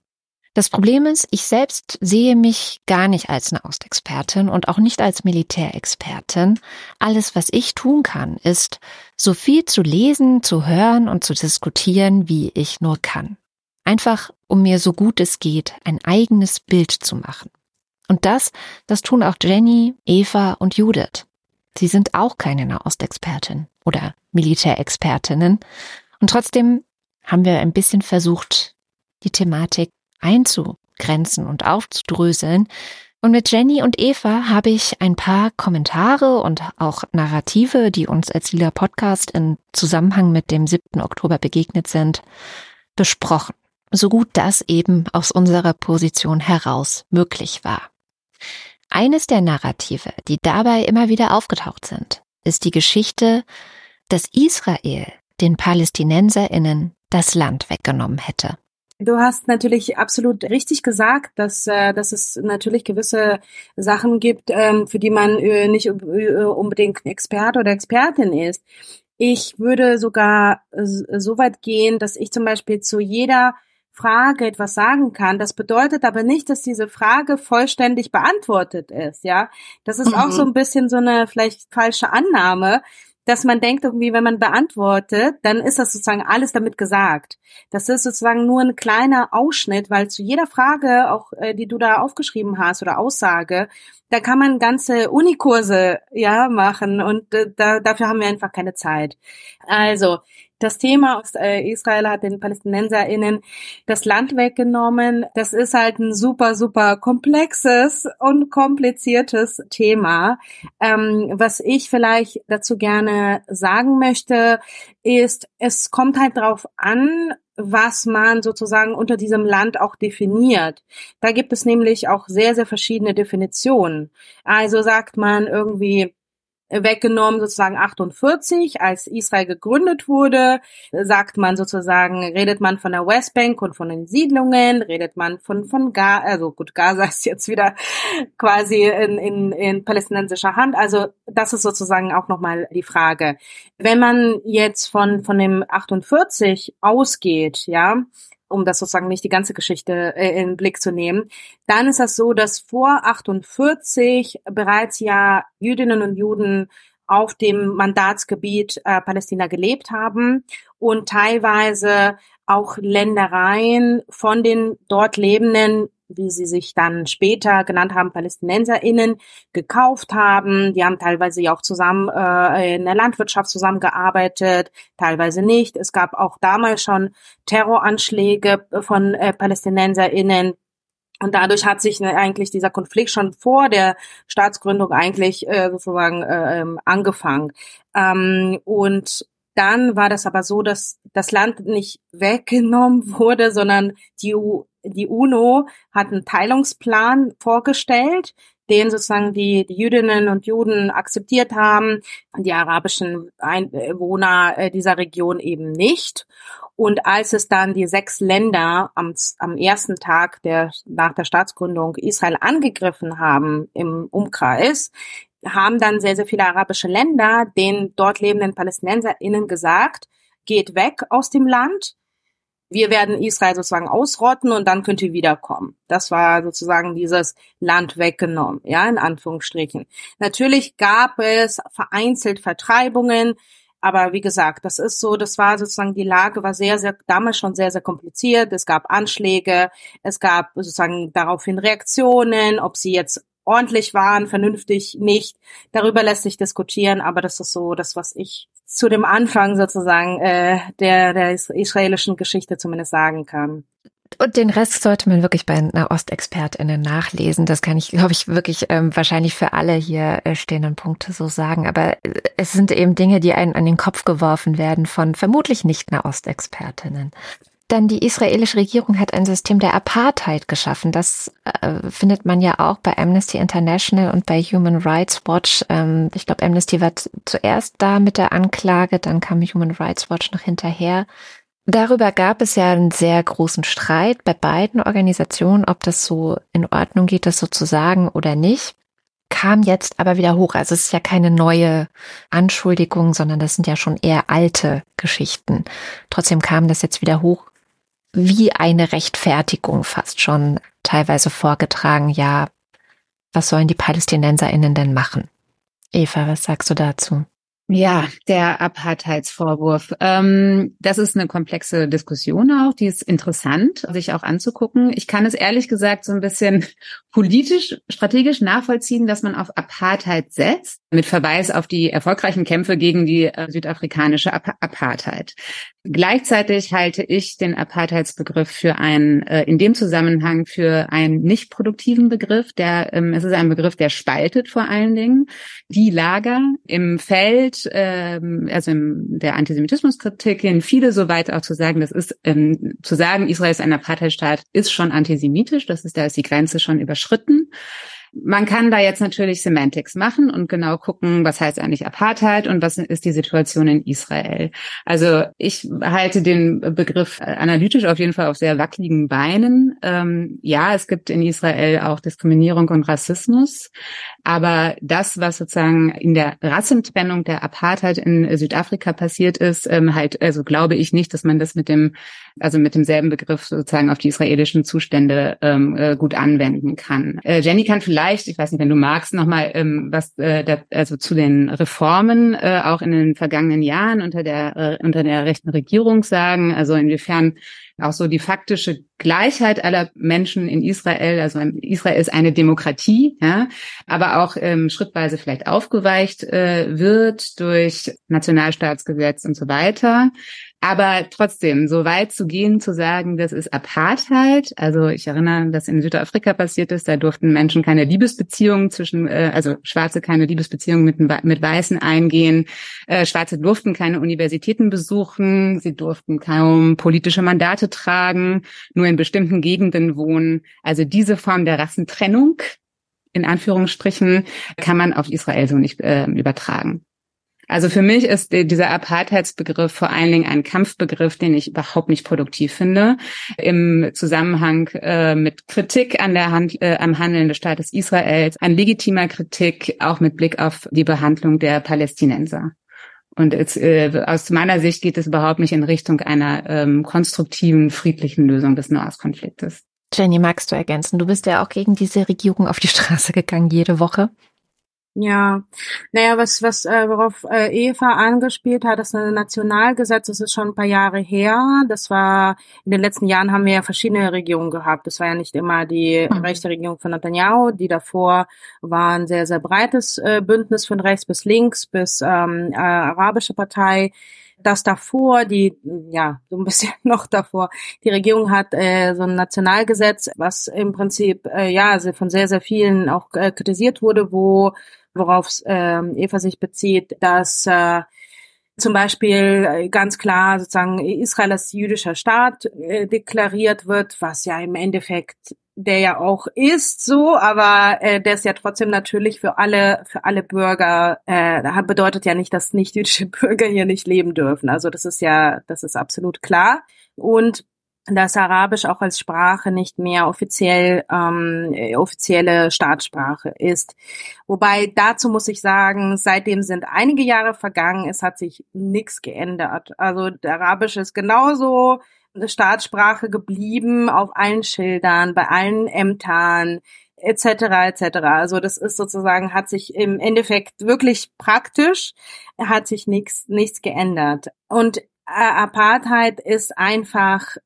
Das Problem ist, ich selbst sehe mich gar nicht als Nahostexpertin und auch nicht als Militärexpertin. Alles, was ich tun kann, ist, so viel zu lesen, zu hören und zu diskutieren, wie ich nur kann. Einfach, um mir so gut es geht, ein eigenes Bild zu machen. Und das, das tun auch Jenny, Eva und Judith. Sie sind auch keine Nahostexpertin oder Militärexpertinnen. Und trotzdem haben wir ein bisschen versucht, die Thematik einzugrenzen und aufzudröseln. Und mit Jenny und Eva habe ich ein paar Kommentare und auch Narrative, die uns als Lila Podcast in Zusammenhang mit dem 7. Oktober begegnet sind, besprochen. So gut das eben aus unserer Position heraus möglich war. Eines der Narrative, die dabei immer wieder aufgetaucht sind, ist die Geschichte, dass Israel den Palästinenserinnen das Land weggenommen hätte. Du hast natürlich absolut richtig gesagt, dass, äh, dass es natürlich gewisse Sachen gibt, ähm, für die man äh, nicht äh, unbedingt Experte oder Expertin ist. Ich würde sogar so weit gehen, dass ich zum Beispiel zu jeder Frage etwas sagen kann. Das bedeutet aber nicht, dass diese Frage vollständig beantwortet ist, ja. Das ist mhm. auch so ein bisschen so eine vielleicht falsche Annahme, dass man denkt irgendwie, wenn man beantwortet, dann ist das sozusagen alles damit gesagt. Das ist sozusagen nur ein kleiner Ausschnitt, weil zu jeder Frage, auch äh, die du da aufgeschrieben hast oder Aussage, da kann man ganze Unikurse ja machen und äh, da, dafür haben wir einfach keine Zeit. Also das Thema aus äh, Israel hat den PalästinenserInnen das Land weggenommen. Das ist halt ein super, super komplexes und kompliziertes Thema. Ähm, was ich vielleicht dazu gerne sagen möchte, ist, es kommt halt darauf an, was man sozusagen unter diesem Land auch definiert. Da gibt es nämlich auch sehr, sehr verschiedene Definitionen. Also sagt man irgendwie, weggenommen, sozusagen 48, als Israel gegründet wurde, sagt man sozusagen, redet man von der Westbank und von den Siedlungen, redet man von, von Gaza, also gut, Gaza ist jetzt wieder quasi in, in, in palästinensischer Hand, also das ist sozusagen auch nochmal die Frage. Wenn man jetzt von, von dem 48 ausgeht, ja, um das sozusagen nicht die ganze Geschichte äh, in den Blick zu nehmen, dann ist das so, dass vor 48 bereits ja Jüdinnen und Juden auf dem Mandatsgebiet äh, Palästina gelebt haben und teilweise auch Ländereien von den dort lebenden wie sie sich dann später genannt haben, PalästinenserInnen, gekauft haben. Die haben teilweise ja auch zusammen äh, in der Landwirtschaft zusammengearbeitet, teilweise nicht. Es gab auch damals schon Terroranschläge von äh, PalästinenserInnen. Und dadurch hat sich ne, eigentlich dieser Konflikt schon vor der Staatsgründung eigentlich äh, sozusagen äh, ähm, angefangen. Ähm, und dann war das aber so, dass das Land nicht weggenommen wurde, sondern die die UNO hat einen Teilungsplan vorgestellt, den sozusagen die, die Jüdinnen und Juden akzeptiert haben, die arabischen Einwohner äh, dieser Region eben nicht. Und als es dann die sechs Länder am, am ersten Tag der, nach der Staatsgründung Israel angegriffen haben im Umkreis, haben dann sehr, sehr viele arabische Länder den dort lebenden PalästinenserInnen gesagt, geht weg aus dem Land, wir werden Israel sozusagen ausrotten und dann könnt ihr wiederkommen. Das war sozusagen dieses Land weggenommen, ja, in Anführungsstrichen. Natürlich gab es vereinzelt Vertreibungen, aber wie gesagt, das ist so, das war sozusagen, die Lage war sehr, sehr, damals schon sehr, sehr kompliziert. Es gab Anschläge, es gab sozusagen daraufhin Reaktionen, ob sie jetzt ordentlich waren, vernünftig nicht. Darüber lässt sich diskutieren, aber das ist so das, was ich zu dem Anfang sozusagen äh, der, der israelischen Geschichte zumindest sagen kann. Und den Rest sollte man wirklich bei Nahostexpertinnen nachlesen. Das kann ich, glaube ich, wirklich ähm, wahrscheinlich für alle hier äh, stehenden Punkte so sagen. Aber äh, es sind eben Dinge, die einen an den Kopf geworfen werden von vermutlich nicht Nahostexpertinnen. Dann die israelische Regierung hat ein System der Apartheid geschaffen. Das äh, findet man ja auch bei Amnesty International und bei Human Rights Watch. Ähm, ich glaube, Amnesty war zuerst da mit der Anklage, dann kam Human Rights Watch noch hinterher. Darüber gab es ja einen sehr großen Streit bei beiden Organisationen, ob das so in Ordnung geht, das so zu sagen oder nicht kam jetzt aber wieder hoch. Also es ist ja keine neue Anschuldigung, sondern das sind ja schon eher alte Geschichten. Trotzdem kam das jetzt wieder hoch wie eine Rechtfertigung fast schon teilweise vorgetragen, ja, was sollen die Palästinenserinnen denn machen? Eva, was sagst du dazu? Ja, der Apartheidsvorwurf. Ähm, das ist eine komplexe Diskussion auch, die ist interessant, sich auch anzugucken. Ich kann es ehrlich gesagt so ein bisschen politisch, strategisch nachvollziehen, dass man auf Apartheid setzt, mit Verweis auf die erfolgreichen Kämpfe gegen die äh, südafrikanische Ap Apartheid. Gleichzeitig halte ich den Apartheidsbegriff für einen, äh, in dem Zusammenhang für einen nicht produktiven Begriff, der, ähm, es ist ein Begriff, der spaltet vor allen Dingen die Lager im Feld, ähm, also in der Antisemitismuskritik gehen viele so weit auch zu sagen, das ist, ähm, zu sagen, Israel ist ein Apartheidstaat, ist schon antisemitisch, das ist, da ist die Grenze schon überschritten. Man kann da jetzt natürlich Semantics machen und genau gucken, was heißt eigentlich Apartheid und was ist die Situation in Israel. Also ich halte den Begriff analytisch auf jeden Fall auf sehr wackeligen Beinen. Ähm, ja, es gibt in Israel auch Diskriminierung und Rassismus, aber das, was sozusagen in der Rassentrennung der Apartheid in Südafrika passiert ist, ähm, halt, also glaube ich nicht, dass man das mit dem, also mit demselben Begriff sozusagen auf die israelischen Zustände ähm, äh, gut anwenden kann. Äh, Jenny kann vielleicht, ich weiß nicht, wenn du magst, nochmal ähm, was äh, da, also zu den Reformen äh, auch in den vergangenen Jahren unter der äh, unter der rechten Regierung sagen, also inwiefern auch so die faktische Gleichheit aller Menschen in Israel. Also Israel ist eine Demokratie, ja, aber auch ähm, schrittweise vielleicht aufgeweicht äh, wird durch Nationalstaatsgesetz und so weiter. Aber trotzdem, so weit zu gehen, zu sagen, das ist Apartheid. Also ich erinnere, dass in Südafrika passiert ist, da durften Menschen keine Liebesbeziehungen zwischen, äh, also Schwarze keine Liebesbeziehungen mit, mit Weißen eingehen. Äh, Schwarze durften keine Universitäten besuchen. Sie durften kaum politische Mandate tragen, nur in bestimmten Gegenden wohnen. Also diese Form der Rassentrennung, in Anführungsstrichen, kann man auf Israel so nicht äh, übertragen. Also für mich ist dieser Apartheidsbegriff vor allen Dingen ein Kampfbegriff, den ich überhaupt nicht produktiv finde. Im Zusammenhang äh, mit Kritik an der Hand, äh, am Handeln des Staates Israels, an legitimer Kritik, auch mit Blick auf die Behandlung der Palästinenser. Und es, äh, aus meiner Sicht geht es überhaupt nicht in Richtung einer ähm, konstruktiven, friedlichen Lösung des Nahostkonfliktes. Jenny, magst du ergänzen? Du bist ja auch gegen diese Regierung auf die Straße gegangen jede Woche. Ja, naja, was, was, äh, worauf äh, Eva angespielt hat, das ist ein Nationalgesetz, das ist schon ein paar Jahre her. Das war, in den letzten Jahren haben wir ja verschiedene Regierungen gehabt. Das war ja nicht immer die mhm. rechte Regierung von Netanyahu. Die davor war ein sehr, sehr breites äh, Bündnis von rechts bis links bis ähm, äh, arabische Partei das davor, die, ja, so ein bisschen noch davor, die Regierung hat äh, so ein Nationalgesetz, was im Prinzip, äh, ja, von sehr, sehr vielen auch äh, kritisiert wurde, wo worauf äh, Eva sich bezieht, dass äh, zum Beispiel äh, ganz klar sozusagen Israel als jüdischer Staat äh, deklariert wird, was ja im Endeffekt der ja auch ist so, aber äh, der ist ja trotzdem natürlich für alle für alle Bürger äh, bedeutet ja nicht, dass nicht jüdische Bürger hier nicht leben dürfen. Also das ist ja das ist absolut klar und dass Arabisch auch als Sprache nicht mehr offiziell ähm, offizielle Staatssprache ist. Wobei dazu muss ich sagen, seitdem sind einige Jahre vergangen, es hat sich nichts geändert. Also Arabisch ist genauso eine Staatsprache geblieben auf allen Schildern, bei allen Ämtern etc. etc. Also das ist sozusagen hat sich im Endeffekt wirklich praktisch hat sich nichts nichts geändert und äh, Apartheid ist einfach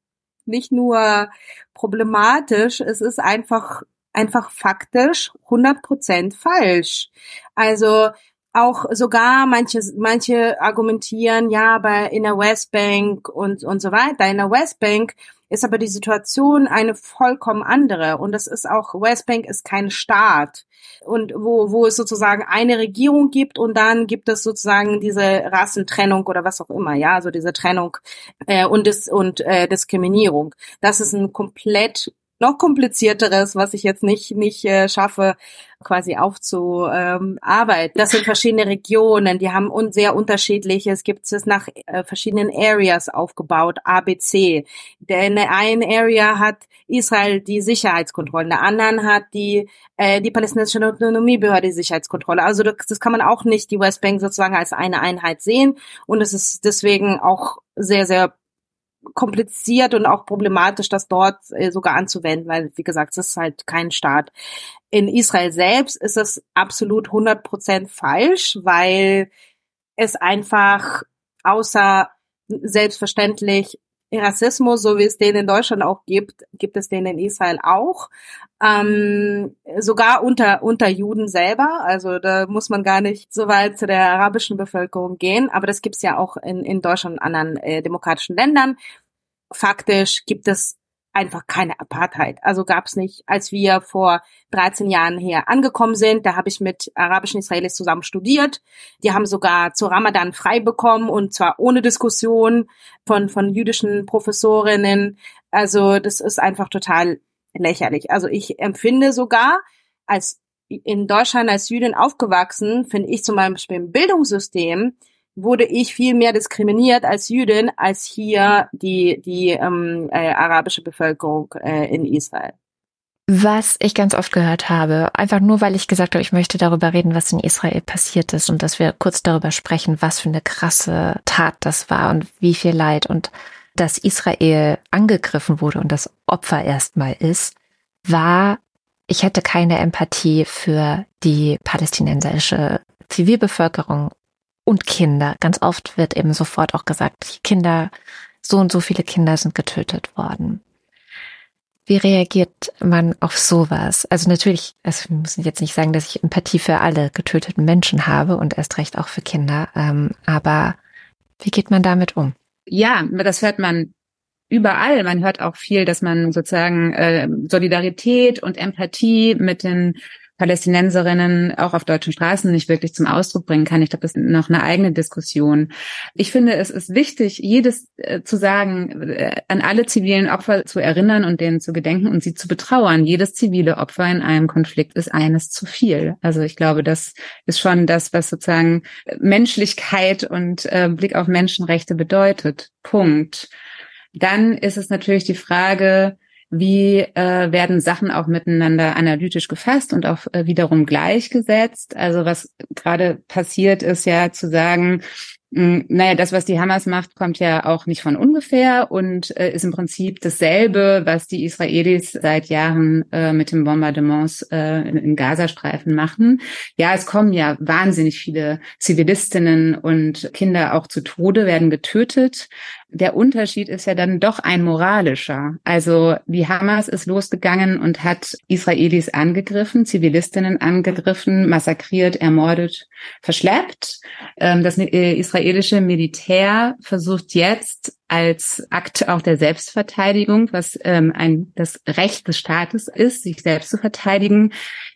nicht nur problematisch, es ist einfach einfach faktisch 100 Prozent falsch. Also auch sogar manche manche argumentieren ja bei in der Westbank und und so weiter. In der Westbank ist aber die Situation eine vollkommen andere. Und das ist auch Westbank ist kein Staat. Und wo wo es sozusagen eine Regierung gibt und dann gibt es sozusagen diese Rassentrennung oder was auch immer ja also diese Trennung äh, und das und äh, Diskriminierung. Das ist ein komplett noch komplizierteres, was ich jetzt nicht nicht äh, schaffe, quasi aufzuarbeiten. Ähm, das sind verschiedene Regionen, die haben un sehr unterschiedliche. Es gibt es nach äh, verschiedenen Areas aufgebaut, ABC. Der in der einen Area hat Israel die Sicherheitskontrolle, der anderen hat die äh, die palästinensische Autonomiebehörde die Sicherheitskontrolle. Also das, das kann man auch nicht die Westbank sozusagen als eine Einheit sehen und es ist deswegen auch sehr sehr kompliziert und auch problematisch, das dort äh, sogar anzuwenden, weil, wie gesagt, es ist halt kein Staat. In Israel selbst ist es absolut 100 Prozent falsch, weil es einfach außer selbstverständlich Rassismus, so wie es den in Deutschland auch gibt, gibt es den in Israel auch. Ähm, sogar unter, unter Juden selber. Also da muss man gar nicht so weit zu der arabischen Bevölkerung gehen. Aber das gibt es ja auch in, in Deutschland und anderen äh, demokratischen Ländern. Faktisch gibt es einfach keine Apartheid. Also gab es nicht, als wir vor 13 Jahren hier angekommen sind, da habe ich mit arabischen Israelis zusammen studiert. Die haben sogar zu Ramadan frei bekommen und zwar ohne Diskussion von, von jüdischen Professorinnen. Also das ist einfach total lächerlich. Also ich empfinde sogar als in Deutschland als Jüdin aufgewachsen, finde ich zum Beispiel im Bildungssystem, wurde ich viel mehr diskriminiert als Jüdin als hier die, die ähm, äh, arabische Bevölkerung äh, in Israel. Was ich ganz oft gehört habe, einfach nur weil ich gesagt habe, ich möchte darüber reden, was in Israel passiert ist und dass wir kurz darüber sprechen, was für eine krasse Tat das war und wie viel Leid und dass Israel angegriffen wurde und das Opfer erstmal ist, war, ich hätte keine Empathie für die palästinensische Zivilbevölkerung und Kinder. Ganz oft wird eben sofort auch gesagt, Kinder, so und so viele Kinder sind getötet worden. Wie reagiert man auf sowas? Also natürlich, also wir müssen jetzt nicht sagen, dass ich Empathie für alle getöteten Menschen habe und erst recht auch für Kinder. Ähm, aber wie geht man damit um? Ja, das hört man überall. Man hört auch viel, dass man sozusagen äh, Solidarität und Empathie mit den Palästinenserinnen auch auf deutschen Straßen nicht wirklich zum Ausdruck bringen kann. Ich glaube, das ist noch eine eigene Diskussion. Ich finde, es ist wichtig, jedes äh, zu sagen, äh, an alle zivilen Opfer zu erinnern und denen zu gedenken und sie zu betrauern. Jedes zivile Opfer in einem Konflikt ist eines zu viel. Also ich glaube, das ist schon das, was sozusagen Menschlichkeit und äh, Blick auf Menschenrechte bedeutet. Punkt. Dann ist es natürlich die Frage, wie äh, werden Sachen auch miteinander analytisch gefasst und auch äh, wiederum gleichgesetzt. Also was gerade passiert ist ja zu sagen, mh, naja, das, was die Hamas macht, kommt ja auch nicht von ungefähr und äh, ist im Prinzip dasselbe, was die Israelis seit Jahren äh, mit den Bombardements äh, in Gazastreifen machen. Ja, es kommen ja wahnsinnig viele Zivilistinnen und Kinder auch zu Tode, werden getötet der Unterschied ist ja dann doch ein moralischer. Also die Hamas ist losgegangen und hat Israelis angegriffen, Zivilistinnen angegriffen, massakriert, ermordet, verschleppt. Ähm, das äh, israelische Militär versucht jetzt als Akt auch der Selbstverteidigung, was ähm, ein das Recht des Staates ist, sich selbst zu verteidigen,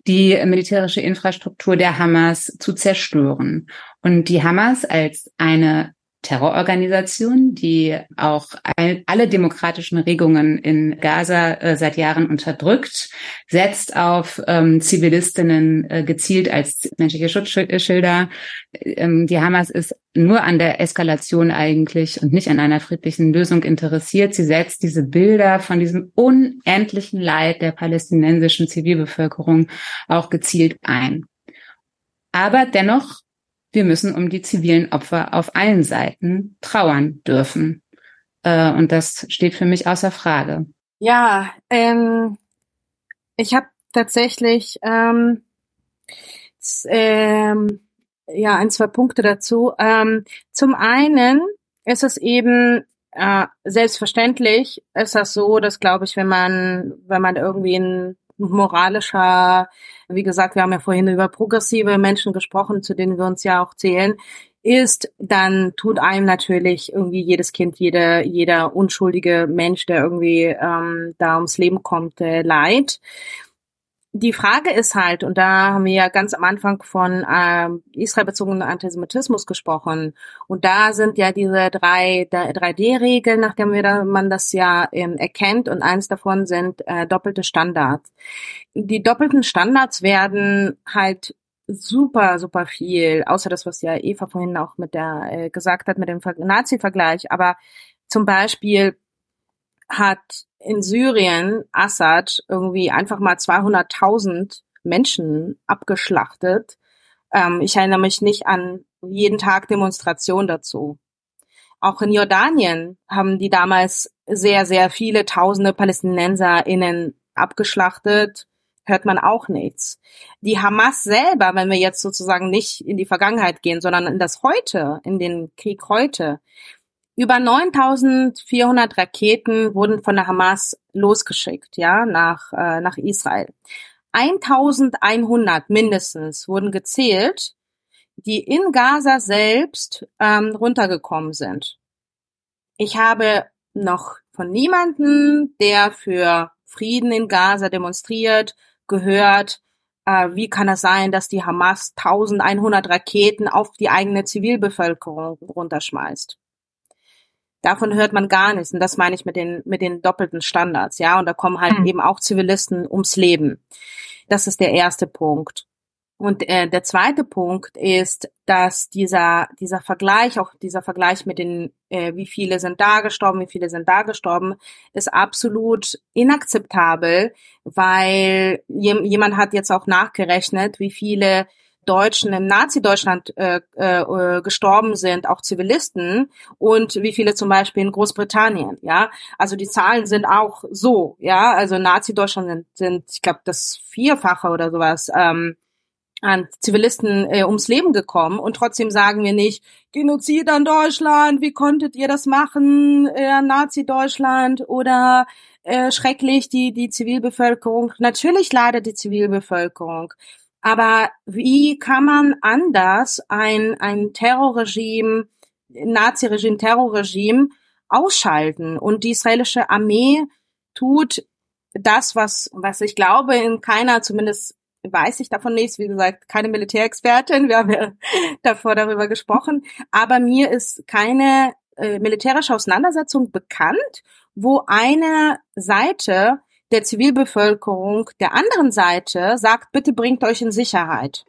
die militärische Infrastruktur der Hamas zu zerstören. Und die Hamas als eine Terrororganisation, die auch alle demokratischen Regungen in Gaza äh, seit Jahren unterdrückt, setzt auf ähm, Zivilistinnen äh, gezielt als menschliche Schutzschilder. Ähm, die Hamas ist nur an der Eskalation eigentlich und nicht an einer friedlichen Lösung interessiert. Sie setzt diese Bilder von diesem unendlichen Leid der palästinensischen Zivilbevölkerung auch gezielt ein. Aber dennoch wir müssen um die zivilen Opfer auf allen Seiten trauern dürfen. Äh, und das steht für mich außer Frage. Ja, ähm, ich habe tatsächlich ähm, ähm, ja ein, zwei Punkte dazu. Ähm, zum einen ist es eben äh, selbstverständlich ist das so, dass glaube ich, wenn man wenn man irgendwie ein moralischer, wie gesagt, wir haben ja vorhin über progressive Menschen gesprochen, zu denen wir uns ja auch zählen, ist, dann tut einem natürlich irgendwie jedes Kind, jeder, jeder unschuldige Mensch, der irgendwie ähm, da ums Leben kommt, äh, leid die Frage ist halt, und da haben wir ja ganz am Anfang von ähm, israelbezogenen Antisemitismus gesprochen, und da sind ja diese drei 3D-Regeln, nachdem wir da, man das ja ähm, erkennt, und eins davon sind äh, doppelte Standards. Die doppelten Standards werden halt super, super viel, außer das, was ja Eva vorhin auch mit der äh, gesagt hat, mit dem Nazi-Vergleich, aber zum Beispiel hat in Syrien Assad irgendwie einfach mal 200.000 Menschen abgeschlachtet. Ähm, ich erinnere mich nicht an jeden Tag Demonstration dazu. Auch in Jordanien haben die damals sehr, sehr viele tausende PalästinenserInnen abgeschlachtet, hört man auch nichts. Die Hamas selber, wenn wir jetzt sozusagen nicht in die Vergangenheit gehen, sondern in das Heute, in den Krieg heute, über 9400 Raketen wurden von der Hamas losgeschickt, ja, nach, äh, nach Israel. 1100 mindestens wurden gezählt, die in Gaza selbst ähm, runtergekommen sind. Ich habe noch von niemanden, der für Frieden in Gaza demonstriert, gehört, äh, wie kann es sein, dass die Hamas 1100 Raketen auf die eigene Zivilbevölkerung runterschmeißt. Davon hört man gar nichts. Und das meine ich mit den, mit den doppelten Standards, ja. Und da kommen halt mhm. eben auch Zivilisten ums Leben. Das ist der erste Punkt. Und äh, der zweite Punkt ist, dass dieser dieser Vergleich, auch dieser Vergleich mit den, äh, wie viele sind da gestorben, wie viele sind da gestorben, ist absolut inakzeptabel, weil jemand hat jetzt auch nachgerechnet, wie viele Deutschen im Nazi-Deutschland äh, äh, gestorben sind, auch Zivilisten, und wie viele zum Beispiel in Großbritannien, ja. Also die Zahlen sind auch so, ja. Also Nazi-Deutschland sind, sind ich glaube, das Vierfache oder sowas. Ähm, an Zivilisten äh, ums Leben gekommen und trotzdem sagen wir nicht, Genozid an Deutschland, wie konntet ihr das machen, äh, Nazi-Deutschland oder äh, schrecklich die, die Zivilbevölkerung. Natürlich leidet die Zivilbevölkerung. Aber wie kann man anders ein, ein Terrorregime, Nazi-Regime, Terrorregime ausschalten? Und die israelische Armee tut das, was, was ich glaube, in keiner, zumindest weiß ich davon nichts. Wie gesagt, keine Militärexpertin. Wir haben ja davor darüber gesprochen. Aber mir ist keine äh, militärische Auseinandersetzung bekannt, wo eine Seite der Zivilbevölkerung der anderen Seite sagt, bitte bringt euch in Sicherheit.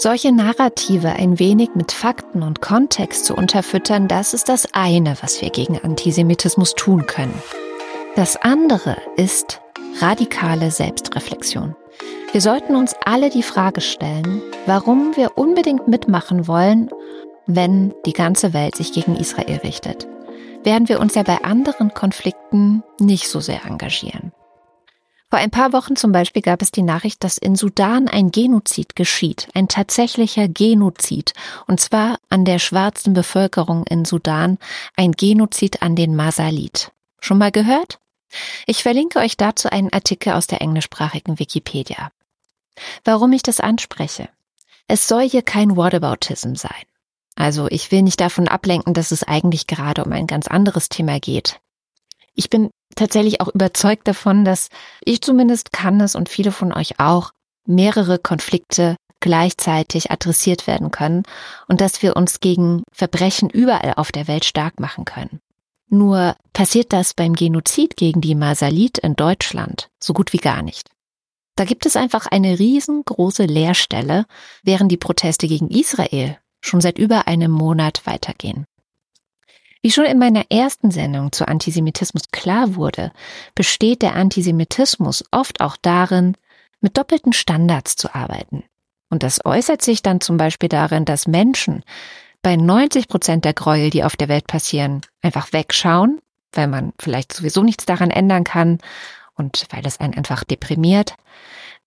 Solche Narrative ein wenig mit Fakten und Kontext zu unterfüttern, das ist das eine, was wir gegen Antisemitismus tun können. Das andere ist radikale Selbstreflexion. Wir sollten uns alle die Frage stellen, warum wir unbedingt mitmachen wollen, wenn die ganze Welt sich gegen Israel richtet. Werden wir uns ja bei anderen Konflikten nicht so sehr engagieren. Vor ein paar Wochen zum Beispiel gab es die Nachricht, dass in Sudan ein Genozid geschieht, ein tatsächlicher Genozid, und zwar an der schwarzen Bevölkerung in Sudan, ein Genozid an den Masalit. Schon mal gehört? Ich verlinke euch dazu einen Artikel aus der englischsprachigen Wikipedia. Warum ich das anspreche? Es soll hier kein Whataboutism sein. Also ich will nicht davon ablenken, dass es eigentlich gerade um ein ganz anderes Thema geht. Ich bin tatsächlich auch überzeugt davon, dass ich zumindest kann es und viele von euch auch mehrere Konflikte gleichzeitig adressiert werden können und dass wir uns gegen Verbrechen überall auf der Welt stark machen können. Nur passiert das beim Genozid gegen die Masalit in Deutschland so gut wie gar nicht. Da gibt es einfach eine riesengroße Leerstelle, während die Proteste gegen Israel schon seit über einem Monat weitergehen. Wie schon in meiner ersten Sendung zu Antisemitismus klar wurde, besteht der Antisemitismus oft auch darin, mit doppelten Standards zu arbeiten. Und das äußert sich dann zum Beispiel darin, dass Menschen, bei 90 Prozent der Gräuel, die auf der Welt passieren, einfach wegschauen, weil man vielleicht sowieso nichts daran ändern kann und weil es einen einfach deprimiert.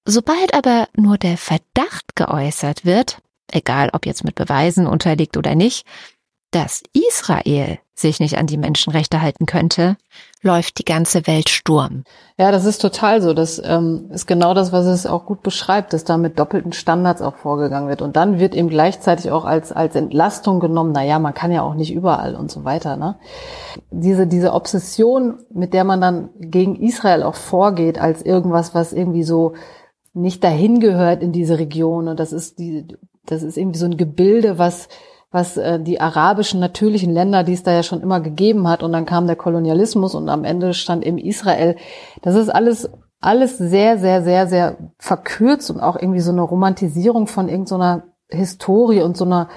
Sobald aber nur der Verdacht geäußert wird, egal ob jetzt mit Beweisen unterliegt oder nicht, dass Israel sich nicht an die Menschenrechte halten könnte, läuft die ganze Welt Sturm. Ja, das ist total so. Das ähm, ist genau das, was es auch gut beschreibt, dass da mit doppelten Standards auch vorgegangen wird. Und dann wird eben gleichzeitig auch als, als Entlastung genommen, na ja, man kann ja auch nicht überall und so weiter. Ne? Diese, diese Obsession, mit der man dann gegen Israel auch vorgeht, als irgendwas, was irgendwie so nicht dahin gehört in diese Region. Und das ist die, das ist irgendwie so ein Gebilde, was was äh, die arabischen natürlichen Länder, die es da ja schon immer gegeben hat, und dann kam der Kolonialismus und am Ende stand eben Israel. Das ist alles alles sehr, sehr, sehr, sehr verkürzt und auch irgendwie so eine Romantisierung von irgendeiner Historie und so einer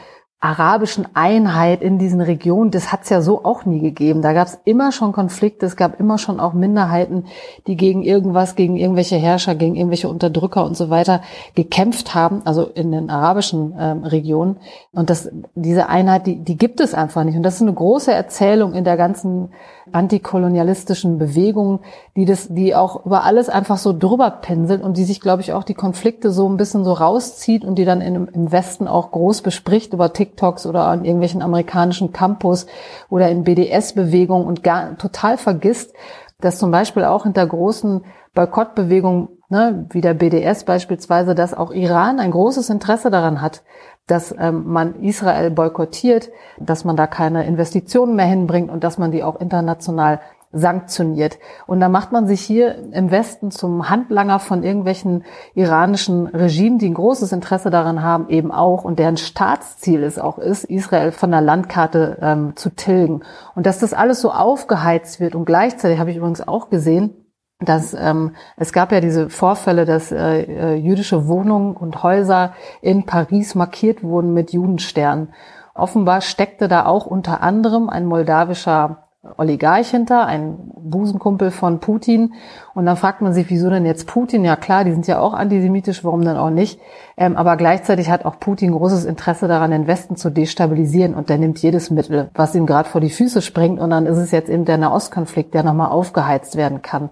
arabischen Einheit in diesen Regionen, das hat es ja so auch nie gegeben. Da gab es immer schon Konflikte, es gab immer schon auch Minderheiten, die gegen irgendwas, gegen irgendwelche Herrscher, gegen irgendwelche Unterdrücker und so weiter gekämpft haben, also in den arabischen ähm, Regionen. Und das, diese Einheit, die, die gibt es einfach nicht. Und das ist eine große Erzählung in der ganzen antikolonialistischen Bewegungen, die das, die auch über alles einfach so drüber pinseln und die sich, glaube ich, auch die Konflikte so ein bisschen so rauszieht und die dann in, im Westen auch groß bespricht über TikToks oder an irgendwelchen amerikanischen Campus oder in BDS-Bewegungen und gar total vergisst, dass zum Beispiel auch hinter großen Boykottbewegungen, ne, wie der BDS beispielsweise, dass auch Iran ein großes Interesse daran hat, dass ähm, man Israel boykottiert, dass man da keine Investitionen mehr hinbringt und dass man die auch international sanktioniert. Und da macht man sich hier im Westen zum Handlanger von irgendwelchen iranischen Regimen, die ein großes Interesse daran haben, eben auch und deren Staatsziel es auch ist, Israel von der Landkarte ähm, zu tilgen. Und dass das alles so aufgeheizt wird und gleichzeitig habe ich übrigens auch gesehen, dass ähm, es gab ja diese Vorfälle, dass äh, äh, jüdische Wohnungen und Häuser in Paris markiert wurden mit Judensternen. Offenbar steckte da auch unter anderem ein moldawischer Oligarch hinter, ein Busenkumpel von Putin. Und dann fragt man sich, wieso denn jetzt Putin? Ja klar, die sind ja auch antisemitisch, warum denn auch nicht? Ähm, aber gleichzeitig hat auch Putin großes Interesse daran, den Westen zu destabilisieren. Und der nimmt jedes Mittel, was ihm gerade vor die Füße springt. Und dann ist es jetzt eben der Nahostkonflikt, der nochmal aufgeheizt werden kann.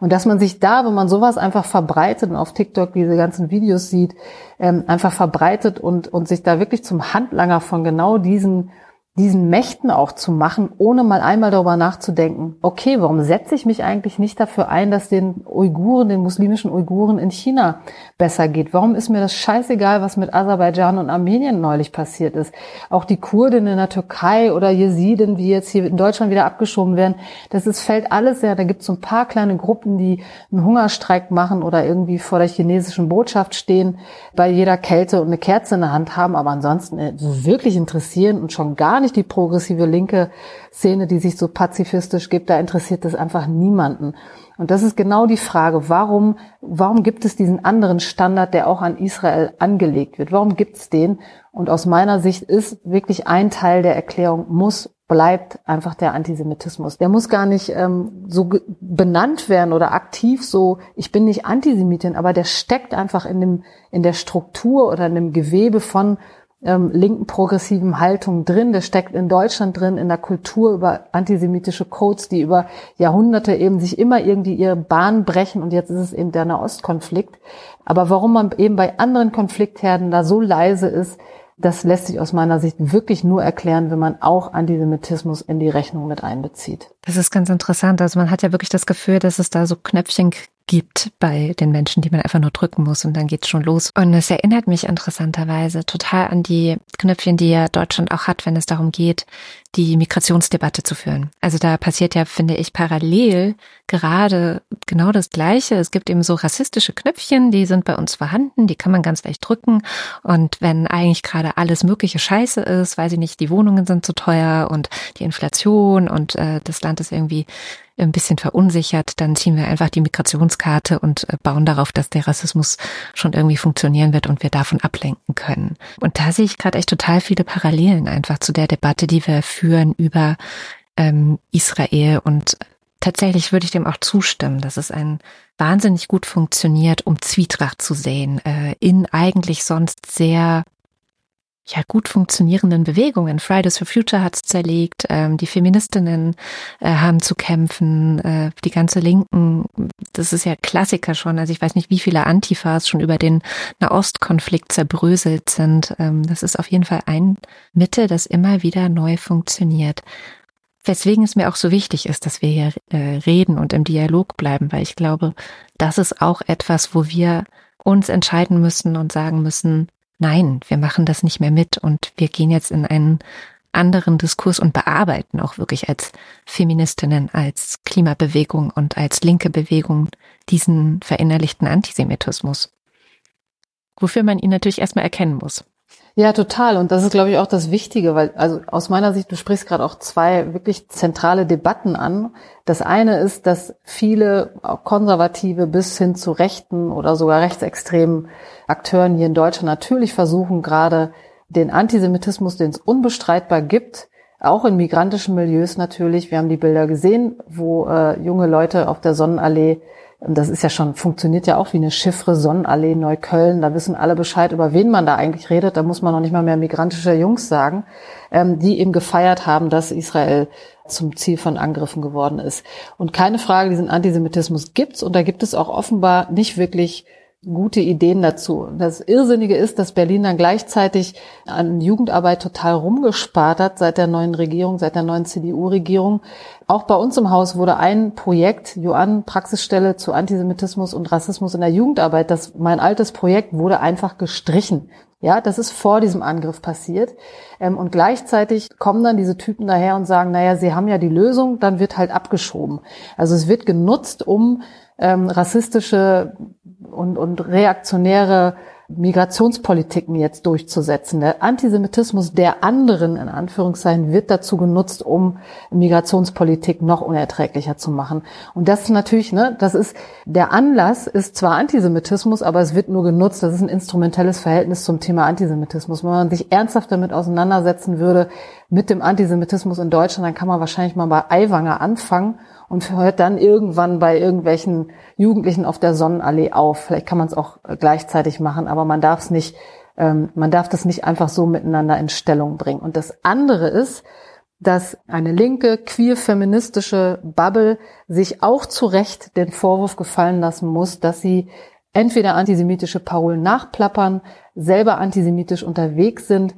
Und dass man sich da, wenn man sowas einfach verbreitet und auf TikTok diese ganzen Videos sieht, ähm, einfach verbreitet und, und sich da wirklich zum Handlanger von genau diesen diesen Mächten auch zu machen, ohne mal einmal darüber nachzudenken, okay, warum setze ich mich eigentlich nicht dafür ein, dass den Uiguren, den muslimischen Uiguren in China besser geht? Warum ist mir das scheißegal, was mit Aserbaidschan und Armenien neulich passiert ist? Auch die Kurden in der Türkei oder Jesiden, wie jetzt hier in Deutschland wieder abgeschoben werden, das ist, fällt alles ja, da gibt es so ein paar kleine Gruppen, die einen Hungerstreik machen oder irgendwie vor der chinesischen Botschaft stehen, bei jeder Kälte und eine Kerze in der Hand haben, aber ansonsten äh, wirklich interessieren und schon gar nicht nicht die progressive linke Szene, die sich so pazifistisch gibt, da interessiert das einfach niemanden. Und das ist genau die Frage, warum, warum gibt es diesen anderen Standard, der auch an Israel angelegt wird? Warum gibt es den? Und aus meiner Sicht ist wirklich ein Teil der Erklärung, muss bleibt einfach der Antisemitismus. Der muss gar nicht ähm, so benannt werden oder aktiv so, ich bin nicht Antisemitin, aber der steckt einfach in dem, in der Struktur oder in dem Gewebe von ähm, linken progressiven Haltung drin. Der steckt in Deutschland drin, in der Kultur über antisemitische Codes, die über Jahrhunderte eben sich immer irgendwie ihre Bahn brechen und jetzt ist es eben der Nahostkonflikt. Aber warum man eben bei anderen Konfliktherden da so leise ist, das lässt sich aus meiner Sicht wirklich nur erklären, wenn man auch Antisemitismus in die Rechnung mit einbezieht. Das ist ganz interessant. Also man hat ja wirklich das Gefühl, dass es da so Knöpfchen gibt bei den Menschen, die man einfach nur drücken muss und dann geht's schon los. Und es erinnert mich interessanterweise total an die Knöpfchen, die ja Deutschland auch hat, wenn es darum geht, die Migrationsdebatte zu führen. Also da passiert ja, finde ich, parallel gerade genau das Gleiche. Es gibt eben so rassistische Knöpfchen, die sind bei uns vorhanden, die kann man ganz leicht drücken. Und wenn eigentlich gerade alles mögliche Scheiße ist, weiß ich nicht, die Wohnungen sind zu teuer und die Inflation und äh, das Land ist irgendwie ein bisschen verunsichert, dann ziehen wir einfach die Migrationskarte und äh, bauen darauf, dass der Rassismus schon irgendwie funktionieren wird und wir davon ablenken können. Und da sehe ich gerade echt total viele Parallelen einfach zu der Debatte, die wir führen über ähm, Israel. Und tatsächlich würde ich dem auch zustimmen, dass es ein wahnsinnig gut funktioniert, um Zwietracht zu sehen, äh, in eigentlich sonst sehr ja gut funktionierenden Bewegungen. Fridays for Future hat es zerlegt, ähm, die Feministinnen äh, haben zu kämpfen, äh, die ganze Linken, das ist ja Klassiker schon. Also ich weiß nicht, wie viele Antifas schon über den Nahostkonflikt zerbröselt sind. Ähm, das ist auf jeden Fall ein Mitte, das immer wieder neu funktioniert. Weswegen es mir auch so wichtig ist, dass wir hier äh, reden und im Dialog bleiben, weil ich glaube, das ist auch etwas, wo wir uns entscheiden müssen und sagen müssen, nein, wir machen das nicht mehr mit und wir gehen jetzt in einen anderen Diskurs und bearbeiten auch wirklich als Feministinnen, als Klimabewegung und als linke Bewegung diesen verinnerlichten Antisemitismus. Wofür man ihn natürlich erstmal erkennen muss. Ja, total. Und das ist, glaube ich, auch das Wichtige, weil, also aus meiner Sicht, du sprichst gerade auch zwei wirklich zentrale Debatten an. Das eine ist, dass viele konservative bis hin zu rechten oder sogar rechtsextremen Akteuren hier in Deutschland natürlich versuchen, gerade den Antisemitismus, den es unbestreitbar gibt, auch in migrantischen Milieus natürlich. Wir haben die Bilder gesehen, wo äh, junge Leute auf der Sonnenallee das ist ja schon, funktioniert ja auch wie eine Chiffre Sonnenallee Neukölln. Da wissen alle Bescheid, über wen man da eigentlich redet. Da muss man noch nicht mal mehr migrantische Jungs sagen, ähm, die eben gefeiert haben, dass Israel zum Ziel von Angriffen geworden ist. Und keine Frage, diesen Antisemitismus gibt's und da gibt es auch offenbar nicht wirklich gute Ideen dazu. Das Irrsinnige ist, dass Berlin dann gleichzeitig an Jugendarbeit total rumgespart hat seit der neuen Regierung, seit der neuen CDU-Regierung. Auch bei uns im Haus wurde ein Projekt, Joann Praxisstelle zu Antisemitismus und Rassismus in der Jugendarbeit, das mein altes Projekt wurde einfach gestrichen. Ja, das ist vor diesem Angriff passiert. Ähm, und gleichzeitig kommen dann diese Typen daher und sagen, naja, sie haben ja die Lösung, dann wird halt abgeschoben. Also es wird genutzt, um ähm, rassistische und, und reaktionäre Migrationspolitiken jetzt durchzusetzen. Der Antisemitismus der anderen, in Anführungszeichen, wird dazu genutzt, um Migrationspolitik noch unerträglicher zu machen. Und das ist natürlich, ne, das ist, der Anlass ist zwar Antisemitismus, aber es wird nur genutzt, das ist ein instrumentelles Verhältnis zum Thema Antisemitismus. Wenn man sich ernsthaft damit auseinandersetzen würde, mit dem Antisemitismus in Deutschland, dann kann man wahrscheinlich mal bei Aiwanger anfangen und hört dann irgendwann bei irgendwelchen Jugendlichen auf der Sonnenallee auf. Vielleicht kann man es auch gleichzeitig machen, aber man darf es nicht, ähm, man darf das nicht einfach so miteinander in Stellung bringen. Und das andere ist, dass eine linke, queer-feministische Bubble sich auch zu Recht den Vorwurf gefallen lassen muss, dass sie entweder antisemitische Parolen nachplappern, selber antisemitisch unterwegs sind,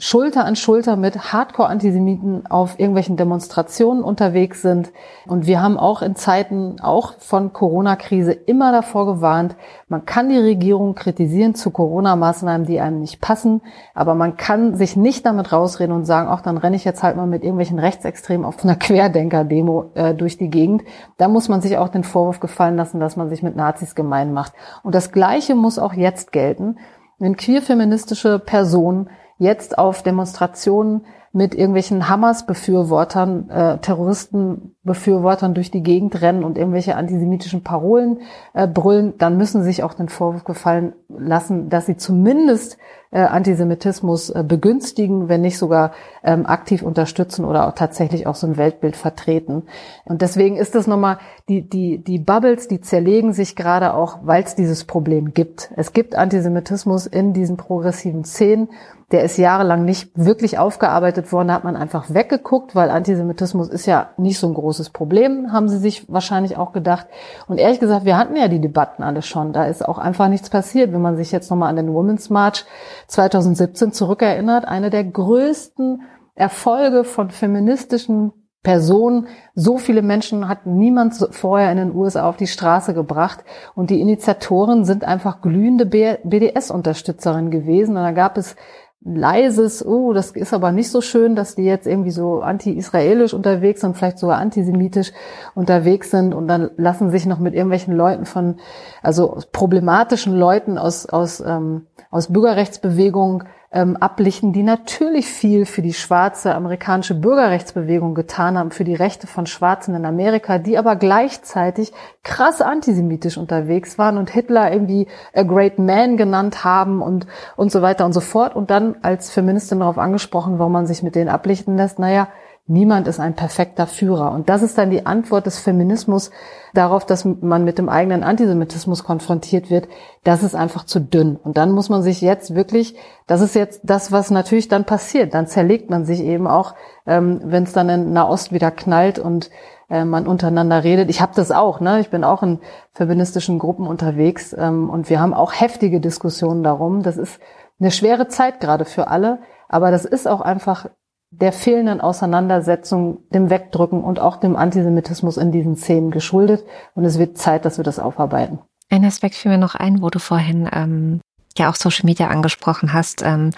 Schulter an Schulter mit Hardcore-Antisemiten auf irgendwelchen Demonstrationen unterwegs sind. Und wir haben auch in Zeiten auch von Corona-Krise immer davor gewarnt, man kann die Regierung kritisieren zu Corona-Maßnahmen, die einem nicht passen, aber man kann sich nicht damit rausreden und sagen, ach, dann renne ich jetzt halt mal mit irgendwelchen Rechtsextremen auf einer Querdenker-Demo äh, durch die Gegend. Da muss man sich auch den Vorwurf gefallen lassen, dass man sich mit Nazis gemein macht. Und das Gleiche muss auch jetzt gelten, wenn queer-feministische Personen jetzt auf Demonstrationen mit irgendwelchen Hamas-Befürwortern, äh, Terroristen-Befürwortern durch die Gegend rennen und irgendwelche antisemitischen Parolen äh, brüllen, dann müssen sie sich auch den Vorwurf gefallen lassen, dass sie zumindest äh, Antisemitismus äh, begünstigen, wenn nicht sogar ähm, aktiv unterstützen oder auch tatsächlich auch so ein Weltbild vertreten. Und deswegen ist das nochmal, die, die, die Bubbles, die zerlegen sich gerade auch, weil es dieses Problem gibt. Es gibt Antisemitismus in diesen progressiven Szenen der ist jahrelang nicht wirklich aufgearbeitet worden. Da hat man einfach weggeguckt, weil Antisemitismus ist ja nicht so ein großes Problem, haben sie sich wahrscheinlich auch gedacht. Und ehrlich gesagt, wir hatten ja die Debatten alle schon. Da ist auch einfach nichts passiert. Wenn man sich jetzt nochmal an den Women's March 2017 zurückerinnert, eine der größten Erfolge von feministischen Personen. So viele Menschen hat niemand vorher in den USA auf die Straße gebracht. Und die Initiatoren sind einfach glühende BDS-Unterstützerinnen gewesen. Und da gab es leises, oh, das ist aber nicht so schön, dass die jetzt irgendwie so anti-israelisch unterwegs sind, vielleicht sogar antisemitisch unterwegs sind und dann lassen sich noch mit irgendwelchen Leuten von, also problematischen Leuten aus, aus, ähm, aus Bürgerrechtsbewegungen ähm, ablichten, die natürlich viel für die schwarze amerikanische Bürgerrechtsbewegung getan haben, für die Rechte von Schwarzen in Amerika, die aber gleichzeitig krass antisemitisch unterwegs waren und Hitler irgendwie a great man genannt haben und, und so weiter und so fort. Und dann als Feministin darauf angesprochen, warum man sich mit denen ablichten lässt, naja, Niemand ist ein perfekter Führer. Und das ist dann die Antwort des Feminismus darauf, dass man mit dem eigenen Antisemitismus konfrontiert wird. Das ist einfach zu dünn. Und dann muss man sich jetzt wirklich, das ist jetzt das, was natürlich dann passiert. Dann zerlegt man sich eben auch, ähm, wenn es dann in Nahost wieder knallt und äh, man untereinander redet. Ich habe das auch, ne? Ich bin auch in feministischen Gruppen unterwegs ähm, und wir haben auch heftige Diskussionen darum. Das ist eine schwere Zeit gerade für alle, aber das ist auch einfach der fehlenden Auseinandersetzung, dem Wegdrücken und auch dem Antisemitismus in diesen Szenen geschuldet. Und es wird Zeit, dass wir das aufarbeiten. Ein Aspekt fiel mir noch ein, wo du vorhin ähm, ja auch Social Media angesprochen hast. Ähm,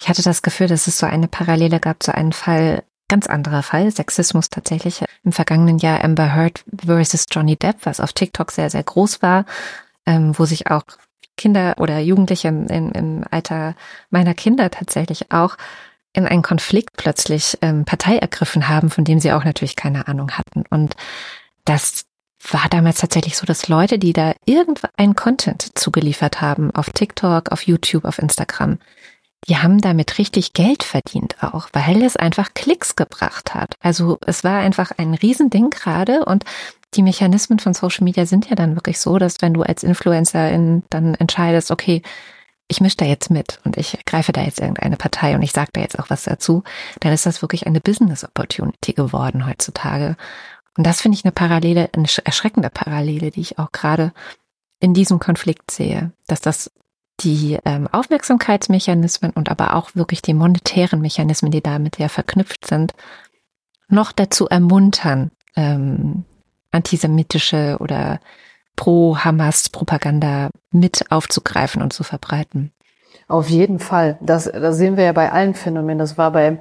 ich hatte das Gefühl, dass es so eine Parallele gab zu einem Fall, ganz anderer Fall, Sexismus tatsächlich. Im vergangenen Jahr Amber Heard versus Johnny Depp, was auf TikTok sehr, sehr groß war, ähm, wo sich auch Kinder oder Jugendliche im, im Alter meiner Kinder tatsächlich auch in einen Konflikt plötzlich ähm, Partei ergriffen haben, von dem sie auch natürlich keine Ahnung hatten. Und das war damals tatsächlich so, dass Leute, die da irgendein Content zugeliefert haben, auf TikTok, auf YouTube, auf Instagram, die haben damit richtig Geld verdient auch, weil es einfach Klicks gebracht hat. Also es war einfach ein Riesending gerade und die Mechanismen von Social Media sind ja dann wirklich so, dass wenn du als Influencerin dann entscheidest, okay, ich mische da jetzt mit und ich greife da jetzt irgendeine Partei und ich sage da jetzt auch was dazu, dann ist das wirklich eine Business Opportunity geworden heutzutage. Und das finde ich eine Parallele, eine erschreckende Parallele, die ich auch gerade in diesem Konflikt sehe, dass das die ähm, Aufmerksamkeitsmechanismen und aber auch wirklich die monetären Mechanismen, die damit ja verknüpft sind, noch dazu ermuntern, ähm, antisemitische oder Pro-Hamas-Propaganda mit aufzugreifen und zu verbreiten. Auf jeden Fall. Das, das sehen wir ja bei allen Phänomenen. Das war beim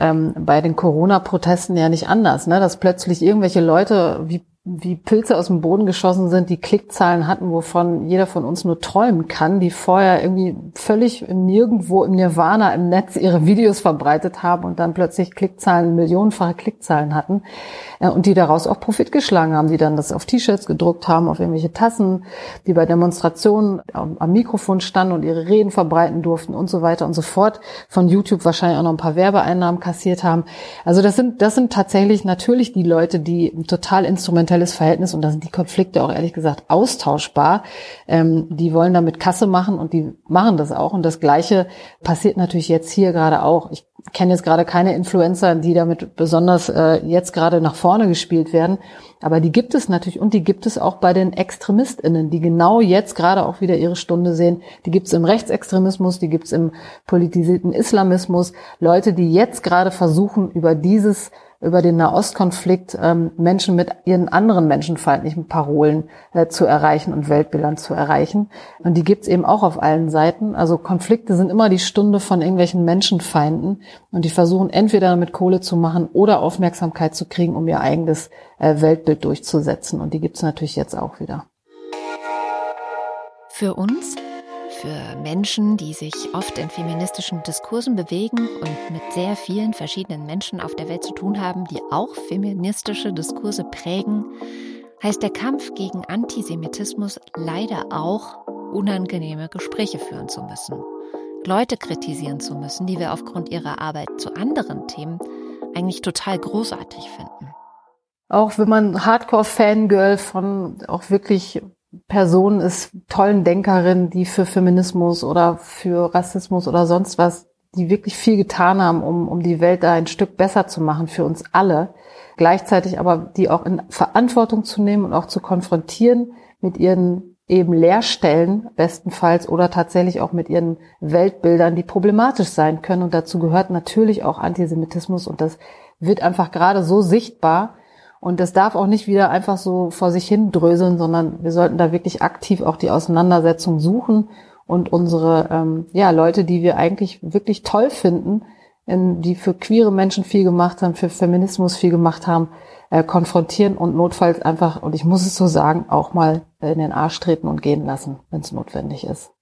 ähm, bei den Corona-Protesten ja nicht anders, ne? dass plötzlich irgendwelche Leute wie wie Pilze aus dem Boden geschossen sind, die Klickzahlen hatten, wovon jeder von uns nur träumen kann, die vorher irgendwie völlig nirgendwo im Nirvana im Netz ihre Videos verbreitet haben und dann plötzlich Klickzahlen, millionenfache Klickzahlen hatten äh, und die daraus auch Profit geschlagen haben, die dann das auf T-Shirts gedruckt haben, auf irgendwelche Tassen, die bei Demonstrationen am Mikrofon standen und ihre Reden verbreiten durften und so weiter und so fort, von YouTube wahrscheinlich auch noch ein paar Werbeeinnahmen kassiert haben. Also das sind, das sind tatsächlich natürlich die Leute, die total instrumental individuelles Verhältnis und da sind die Konflikte auch ehrlich gesagt austauschbar. Ähm, die wollen damit Kasse machen und die machen das auch. Und das Gleiche passiert natürlich jetzt hier gerade auch. Ich kenne jetzt gerade keine Influencer, die damit besonders äh, jetzt gerade nach vorne gespielt werden. Aber die gibt es natürlich und die gibt es auch bei den ExtremistInnen, die genau jetzt gerade auch wieder ihre Stunde sehen. Die gibt es im Rechtsextremismus, die gibt es im politisierten Islamismus. Leute, die jetzt gerade versuchen, über dieses über den Nahostkonflikt ähm, Menschen mit ihren anderen menschenfeindlichen Parolen äh, zu erreichen und Weltbildern zu erreichen. Und die gibt's eben auch auf allen Seiten. Also Konflikte sind immer die Stunde von irgendwelchen Menschenfeinden und die versuchen entweder damit Kohle zu machen oder Aufmerksamkeit zu kriegen, um ihr eigenes äh, Weltbild durchzusetzen. Und die gibt's natürlich jetzt auch wieder. Für uns für Menschen, die sich oft in feministischen Diskursen bewegen und mit sehr vielen verschiedenen Menschen auf der Welt zu tun haben, die auch feministische Diskurse prägen, heißt der Kampf gegen Antisemitismus leider auch, unangenehme Gespräche führen zu müssen, Leute kritisieren zu müssen, die wir aufgrund ihrer Arbeit zu anderen Themen eigentlich total großartig finden. Auch wenn man Hardcore-Fangirl von auch wirklich Person ist, tollen Denkerin, die für Feminismus oder für Rassismus oder sonst was, die wirklich viel getan haben, um, um die Welt da ein Stück besser zu machen für uns alle. Gleichzeitig aber die auch in Verantwortung zu nehmen und auch zu konfrontieren mit ihren eben Leerstellen bestenfalls oder tatsächlich auch mit ihren Weltbildern, die problematisch sein können. Und dazu gehört natürlich auch Antisemitismus und das wird einfach gerade so sichtbar, und das darf auch nicht wieder einfach so vor sich hin dröseln, sondern wir sollten da wirklich aktiv auch die Auseinandersetzung suchen und unsere ähm, ja, Leute, die wir eigentlich wirklich toll finden, in, die für queere Menschen viel gemacht haben, für Feminismus viel gemacht haben, äh, konfrontieren und notfalls einfach, und ich muss es so sagen, auch mal in den Arsch treten und gehen lassen, wenn es notwendig ist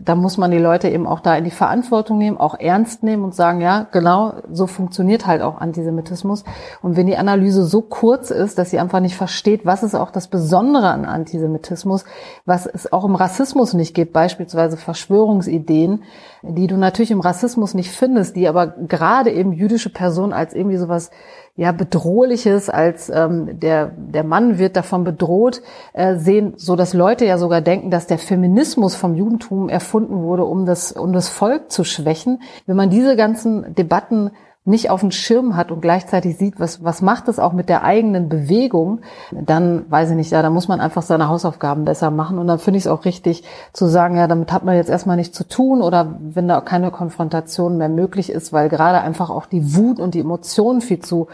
da muss man die Leute eben auch da in die Verantwortung nehmen, auch ernst nehmen und sagen, ja, genau, so funktioniert halt auch Antisemitismus. Und wenn die Analyse so kurz ist, dass sie einfach nicht versteht, was ist auch das Besondere an Antisemitismus, was es auch im Rassismus nicht gibt, beispielsweise Verschwörungsideen, die du natürlich im Rassismus nicht findest, die aber gerade eben jüdische Personen als irgendwie sowas ja bedrohliches, als ähm, der der Mann wird davon bedroht äh, sehen, so dass Leute ja sogar denken, dass der Feminismus vom Judentum erfunden wurde, um das um das Volk zu schwächen. Wenn man diese ganzen Debatten nicht auf dem Schirm hat und gleichzeitig sieht, was, was macht es auch mit der eigenen Bewegung, dann weiß ich nicht, ja, da muss man einfach seine Hausaufgaben besser machen. Und dann finde ich es auch richtig zu sagen, ja, damit hat man jetzt erstmal nichts zu tun oder wenn da keine Konfrontation mehr möglich ist, weil gerade einfach auch die Wut und die Emotionen viel zu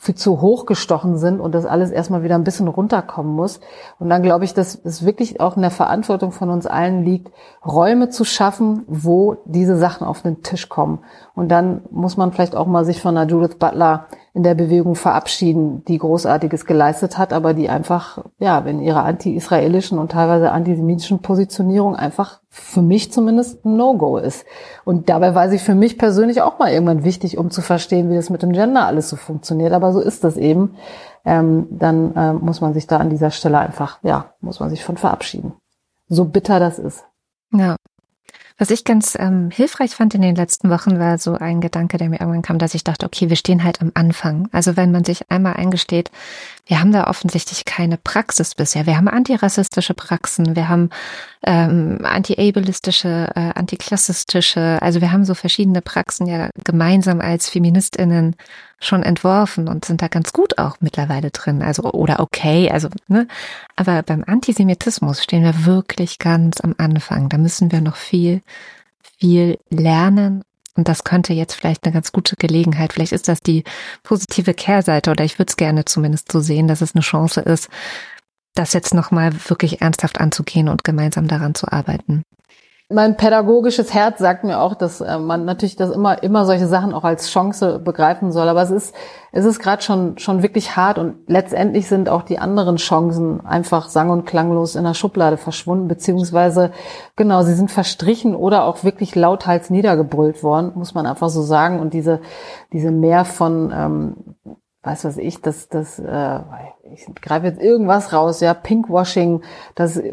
viel zu hoch gestochen sind und das alles erstmal wieder ein bisschen runterkommen muss. Und dann glaube ich, dass es wirklich auch in der Verantwortung von uns allen liegt, Räume zu schaffen, wo diese Sachen auf den Tisch kommen. Und dann muss man vielleicht auch mal sich von einer Judith Butler in der Bewegung verabschieden, die Großartiges geleistet hat, aber die einfach, ja, in ihrer anti-israelischen und teilweise antisemitischen Positionierung einfach für mich zumindest ein No-Go ist. Und dabei war sie für mich persönlich auch mal irgendwann wichtig, um zu verstehen, wie das mit dem Gender alles so funktioniert. Aber so ist das eben. Ähm, dann äh, muss man sich da an dieser Stelle einfach, ja, muss man sich von verabschieden. So bitter das ist. Ja, was ich ganz ähm, hilfreich fand in den letzten Wochen, war so ein Gedanke, der mir irgendwann kam, dass ich dachte, okay, wir stehen halt am Anfang. Also wenn man sich einmal eingesteht, wir haben da offensichtlich keine Praxis bisher. Wir haben antirassistische Praxen, wir haben ähm, anti-ableistische, äh, antiklassistische, also wir haben so verschiedene Praxen ja gemeinsam als Feministinnen schon entworfen und sind da ganz gut auch mittlerweile drin. Also, oder okay, also, ne? Aber beim Antisemitismus stehen wir wirklich ganz am Anfang. Da müssen wir noch viel, viel lernen. Und das könnte jetzt vielleicht eine ganz gute Gelegenheit. Vielleicht ist das die positive Kehrseite oder ich würde es gerne zumindest so sehen, dass es eine Chance ist, das jetzt nochmal wirklich ernsthaft anzugehen und gemeinsam daran zu arbeiten. Mein pädagogisches Herz sagt mir auch, dass äh, man natürlich das immer immer solche Sachen auch als Chance begreifen soll. Aber es ist es ist gerade schon schon wirklich hart und letztendlich sind auch die anderen Chancen einfach sang- und klanglos in der Schublade verschwunden beziehungsweise genau sie sind verstrichen oder auch wirklich lauthals niedergebrüllt worden, muss man einfach so sagen. Und diese diese mehr von ähm, weiß was ich, das, das, äh, ich greife jetzt irgendwas raus, ja, Pinkwashing, das äh,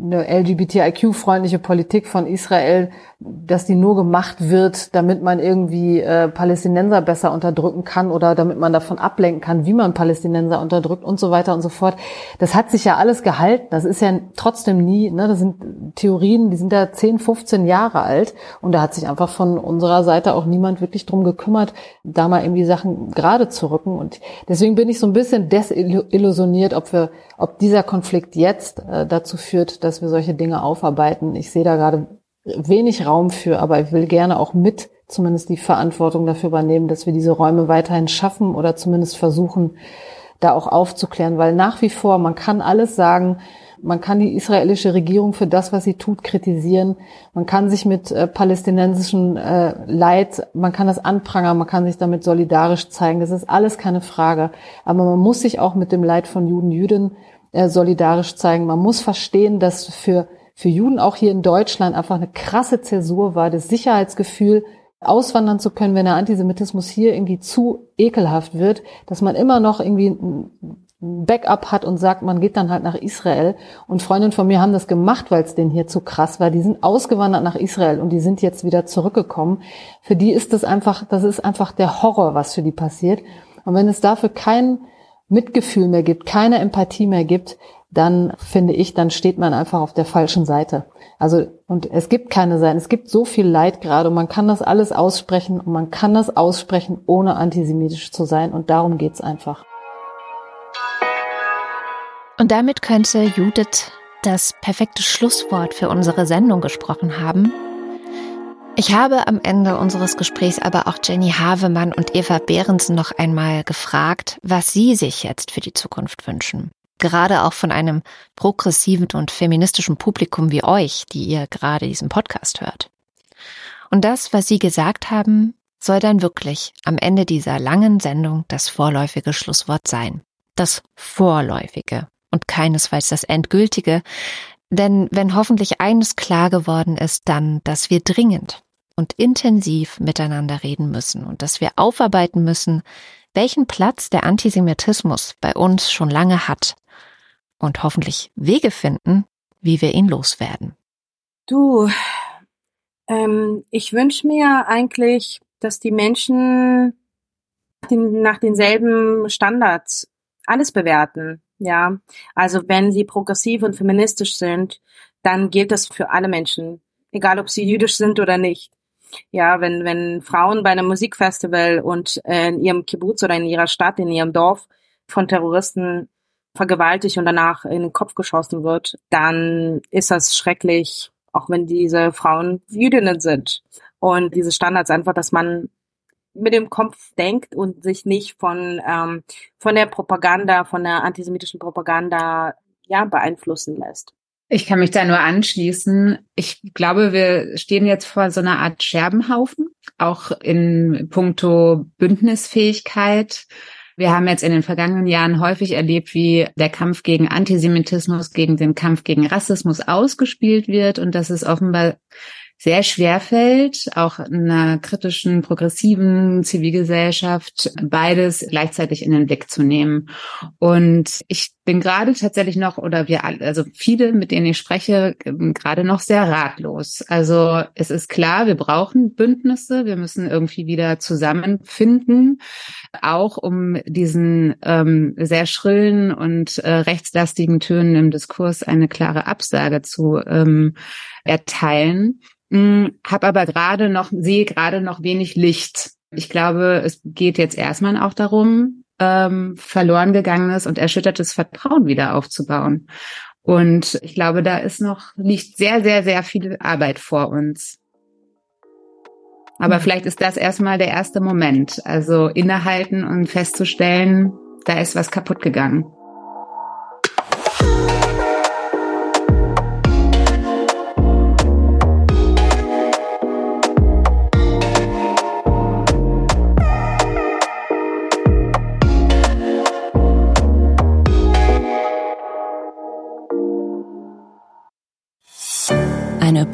eine LGBTIQ-freundliche Politik von Israel, dass die nur gemacht wird, damit man irgendwie äh, Palästinenser besser unterdrücken kann oder damit man davon ablenken kann, wie man Palästinenser unterdrückt und so weiter und so fort. Das hat sich ja alles gehalten. Das ist ja trotzdem nie, ne, das sind Theorien, die sind ja 10, 15 Jahre alt und da hat sich einfach von unserer Seite auch niemand wirklich drum gekümmert, da mal irgendwie Sachen gerade zu rücken. Und deswegen bin ich so ein bisschen desillusioniert, ob wir, ob dieser Konflikt jetzt äh, dazu führt, dass wir solche Dinge aufarbeiten. Ich sehe da gerade wenig Raum für, aber ich will gerne auch mit zumindest die Verantwortung dafür übernehmen, dass wir diese Räume weiterhin schaffen oder zumindest versuchen, da auch aufzuklären, weil nach wie vor, man kann alles sagen, man kann die israelische Regierung für das, was sie tut, kritisieren. Man kann sich mit äh, palästinensischen äh, Leid, man kann das anprangern, man kann sich damit solidarisch zeigen. Das ist alles keine Frage. Aber man muss sich auch mit dem Leid von Juden, Jüdinnen äh, solidarisch zeigen. Man muss verstehen, dass für für Juden auch hier in Deutschland einfach eine krasse Zäsur war, das Sicherheitsgefühl, auswandern zu können, wenn der Antisemitismus hier irgendwie zu ekelhaft wird, dass man immer noch irgendwie Backup hat und sagt, man geht dann halt nach Israel. Und Freundinnen von mir haben das gemacht, weil es denen hier zu krass war. Die sind ausgewandert nach Israel und die sind jetzt wieder zurückgekommen. Für die ist das einfach, das ist einfach der Horror, was für die passiert. Und wenn es dafür kein Mitgefühl mehr gibt, keine Empathie mehr gibt, dann finde ich, dann steht man einfach auf der falschen Seite. Also, und es gibt keine Seiten. Es gibt so viel Leid gerade und man kann das alles aussprechen und man kann das aussprechen, ohne antisemitisch zu sein und darum geht's einfach. Und damit könnte Judith das perfekte Schlusswort für unsere Sendung gesprochen haben. Ich habe am Ende unseres Gesprächs aber auch Jenny Havemann und Eva Behrensen noch einmal gefragt, was sie sich jetzt für die Zukunft wünschen gerade auch von einem progressiven und feministischen Publikum wie euch, die ihr gerade diesen Podcast hört. Und das, was Sie gesagt haben, soll dann wirklich am Ende dieser langen Sendung das vorläufige Schlusswort sein. Das Vorläufige und keinesfalls das Endgültige. Denn wenn hoffentlich eines klar geworden ist, dann, dass wir dringend und intensiv miteinander reden müssen und dass wir aufarbeiten müssen, welchen Platz der Antisemitismus bei uns schon lange hat und hoffentlich Wege finden, wie wir ihn loswerden. Du, ähm, ich wünsche mir eigentlich, dass die Menschen nach denselben Standards alles bewerten. Ja, also wenn sie progressiv und feministisch sind, dann gilt das für alle Menschen, egal ob sie jüdisch sind oder nicht. Ja, wenn, wenn Frauen bei einem Musikfestival und äh, in ihrem Kibbutz oder in ihrer Stadt, in ihrem Dorf von Terroristen vergewaltigt und danach in den Kopf geschossen wird, dann ist das schrecklich, auch wenn diese Frauen Jüdinnen sind. Und diese Standards einfach, dass man mit dem Kopf denkt und sich nicht von, ähm, von der Propaganda, von der antisemitischen Propaganda ja, beeinflussen lässt. Ich kann mich da nur anschließen. Ich glaube, wir stehen jetzt vor so einer Art Scherbenhaufen, auch in puncto Bündnisfähigkeit. Wir haben jetzt in den vergangenen Jahren häufig erlebt, wie der Kampf gegen Antisemitismus, gegen den Kampf gegen Rassismus ausgespielt wird und dass es offenbar sehr schwer fällt, auch in einer kritischen, progressiven Zivilgesellschaft beides gleichzeitig in den Blick zu nehmen. Und ich bin gerade tatsächlich noch, oder wir alle, also viele, mit denen ich spreche, gerade noch sehr ratlos. Also es ist klar, wir brauchen Bündnisse, wir müssen irgendwie wieder zusammenfinden, auch um diesen ähm, sehr schrillen und äh, rechtslastigen Tönen im Diskurs eine klare Absage zu ähm, erteilen. Hm, habe aber gerade noch, sehe gerade noch wenig Licht. Ich glaube, es geht jetzt erstmal auch darum, ähm, verloren gegangenes und erschüttertes Vertrauen wieder aufzubauen. Und ich glaube, da ist noch, liegt sehr, sehr, sehr viel Arbeit vor uns. Aber mhm. vielleicht ist das erstmal der erste Moment. Also innehalten und festzustellen, da ist was kaputt gegangen.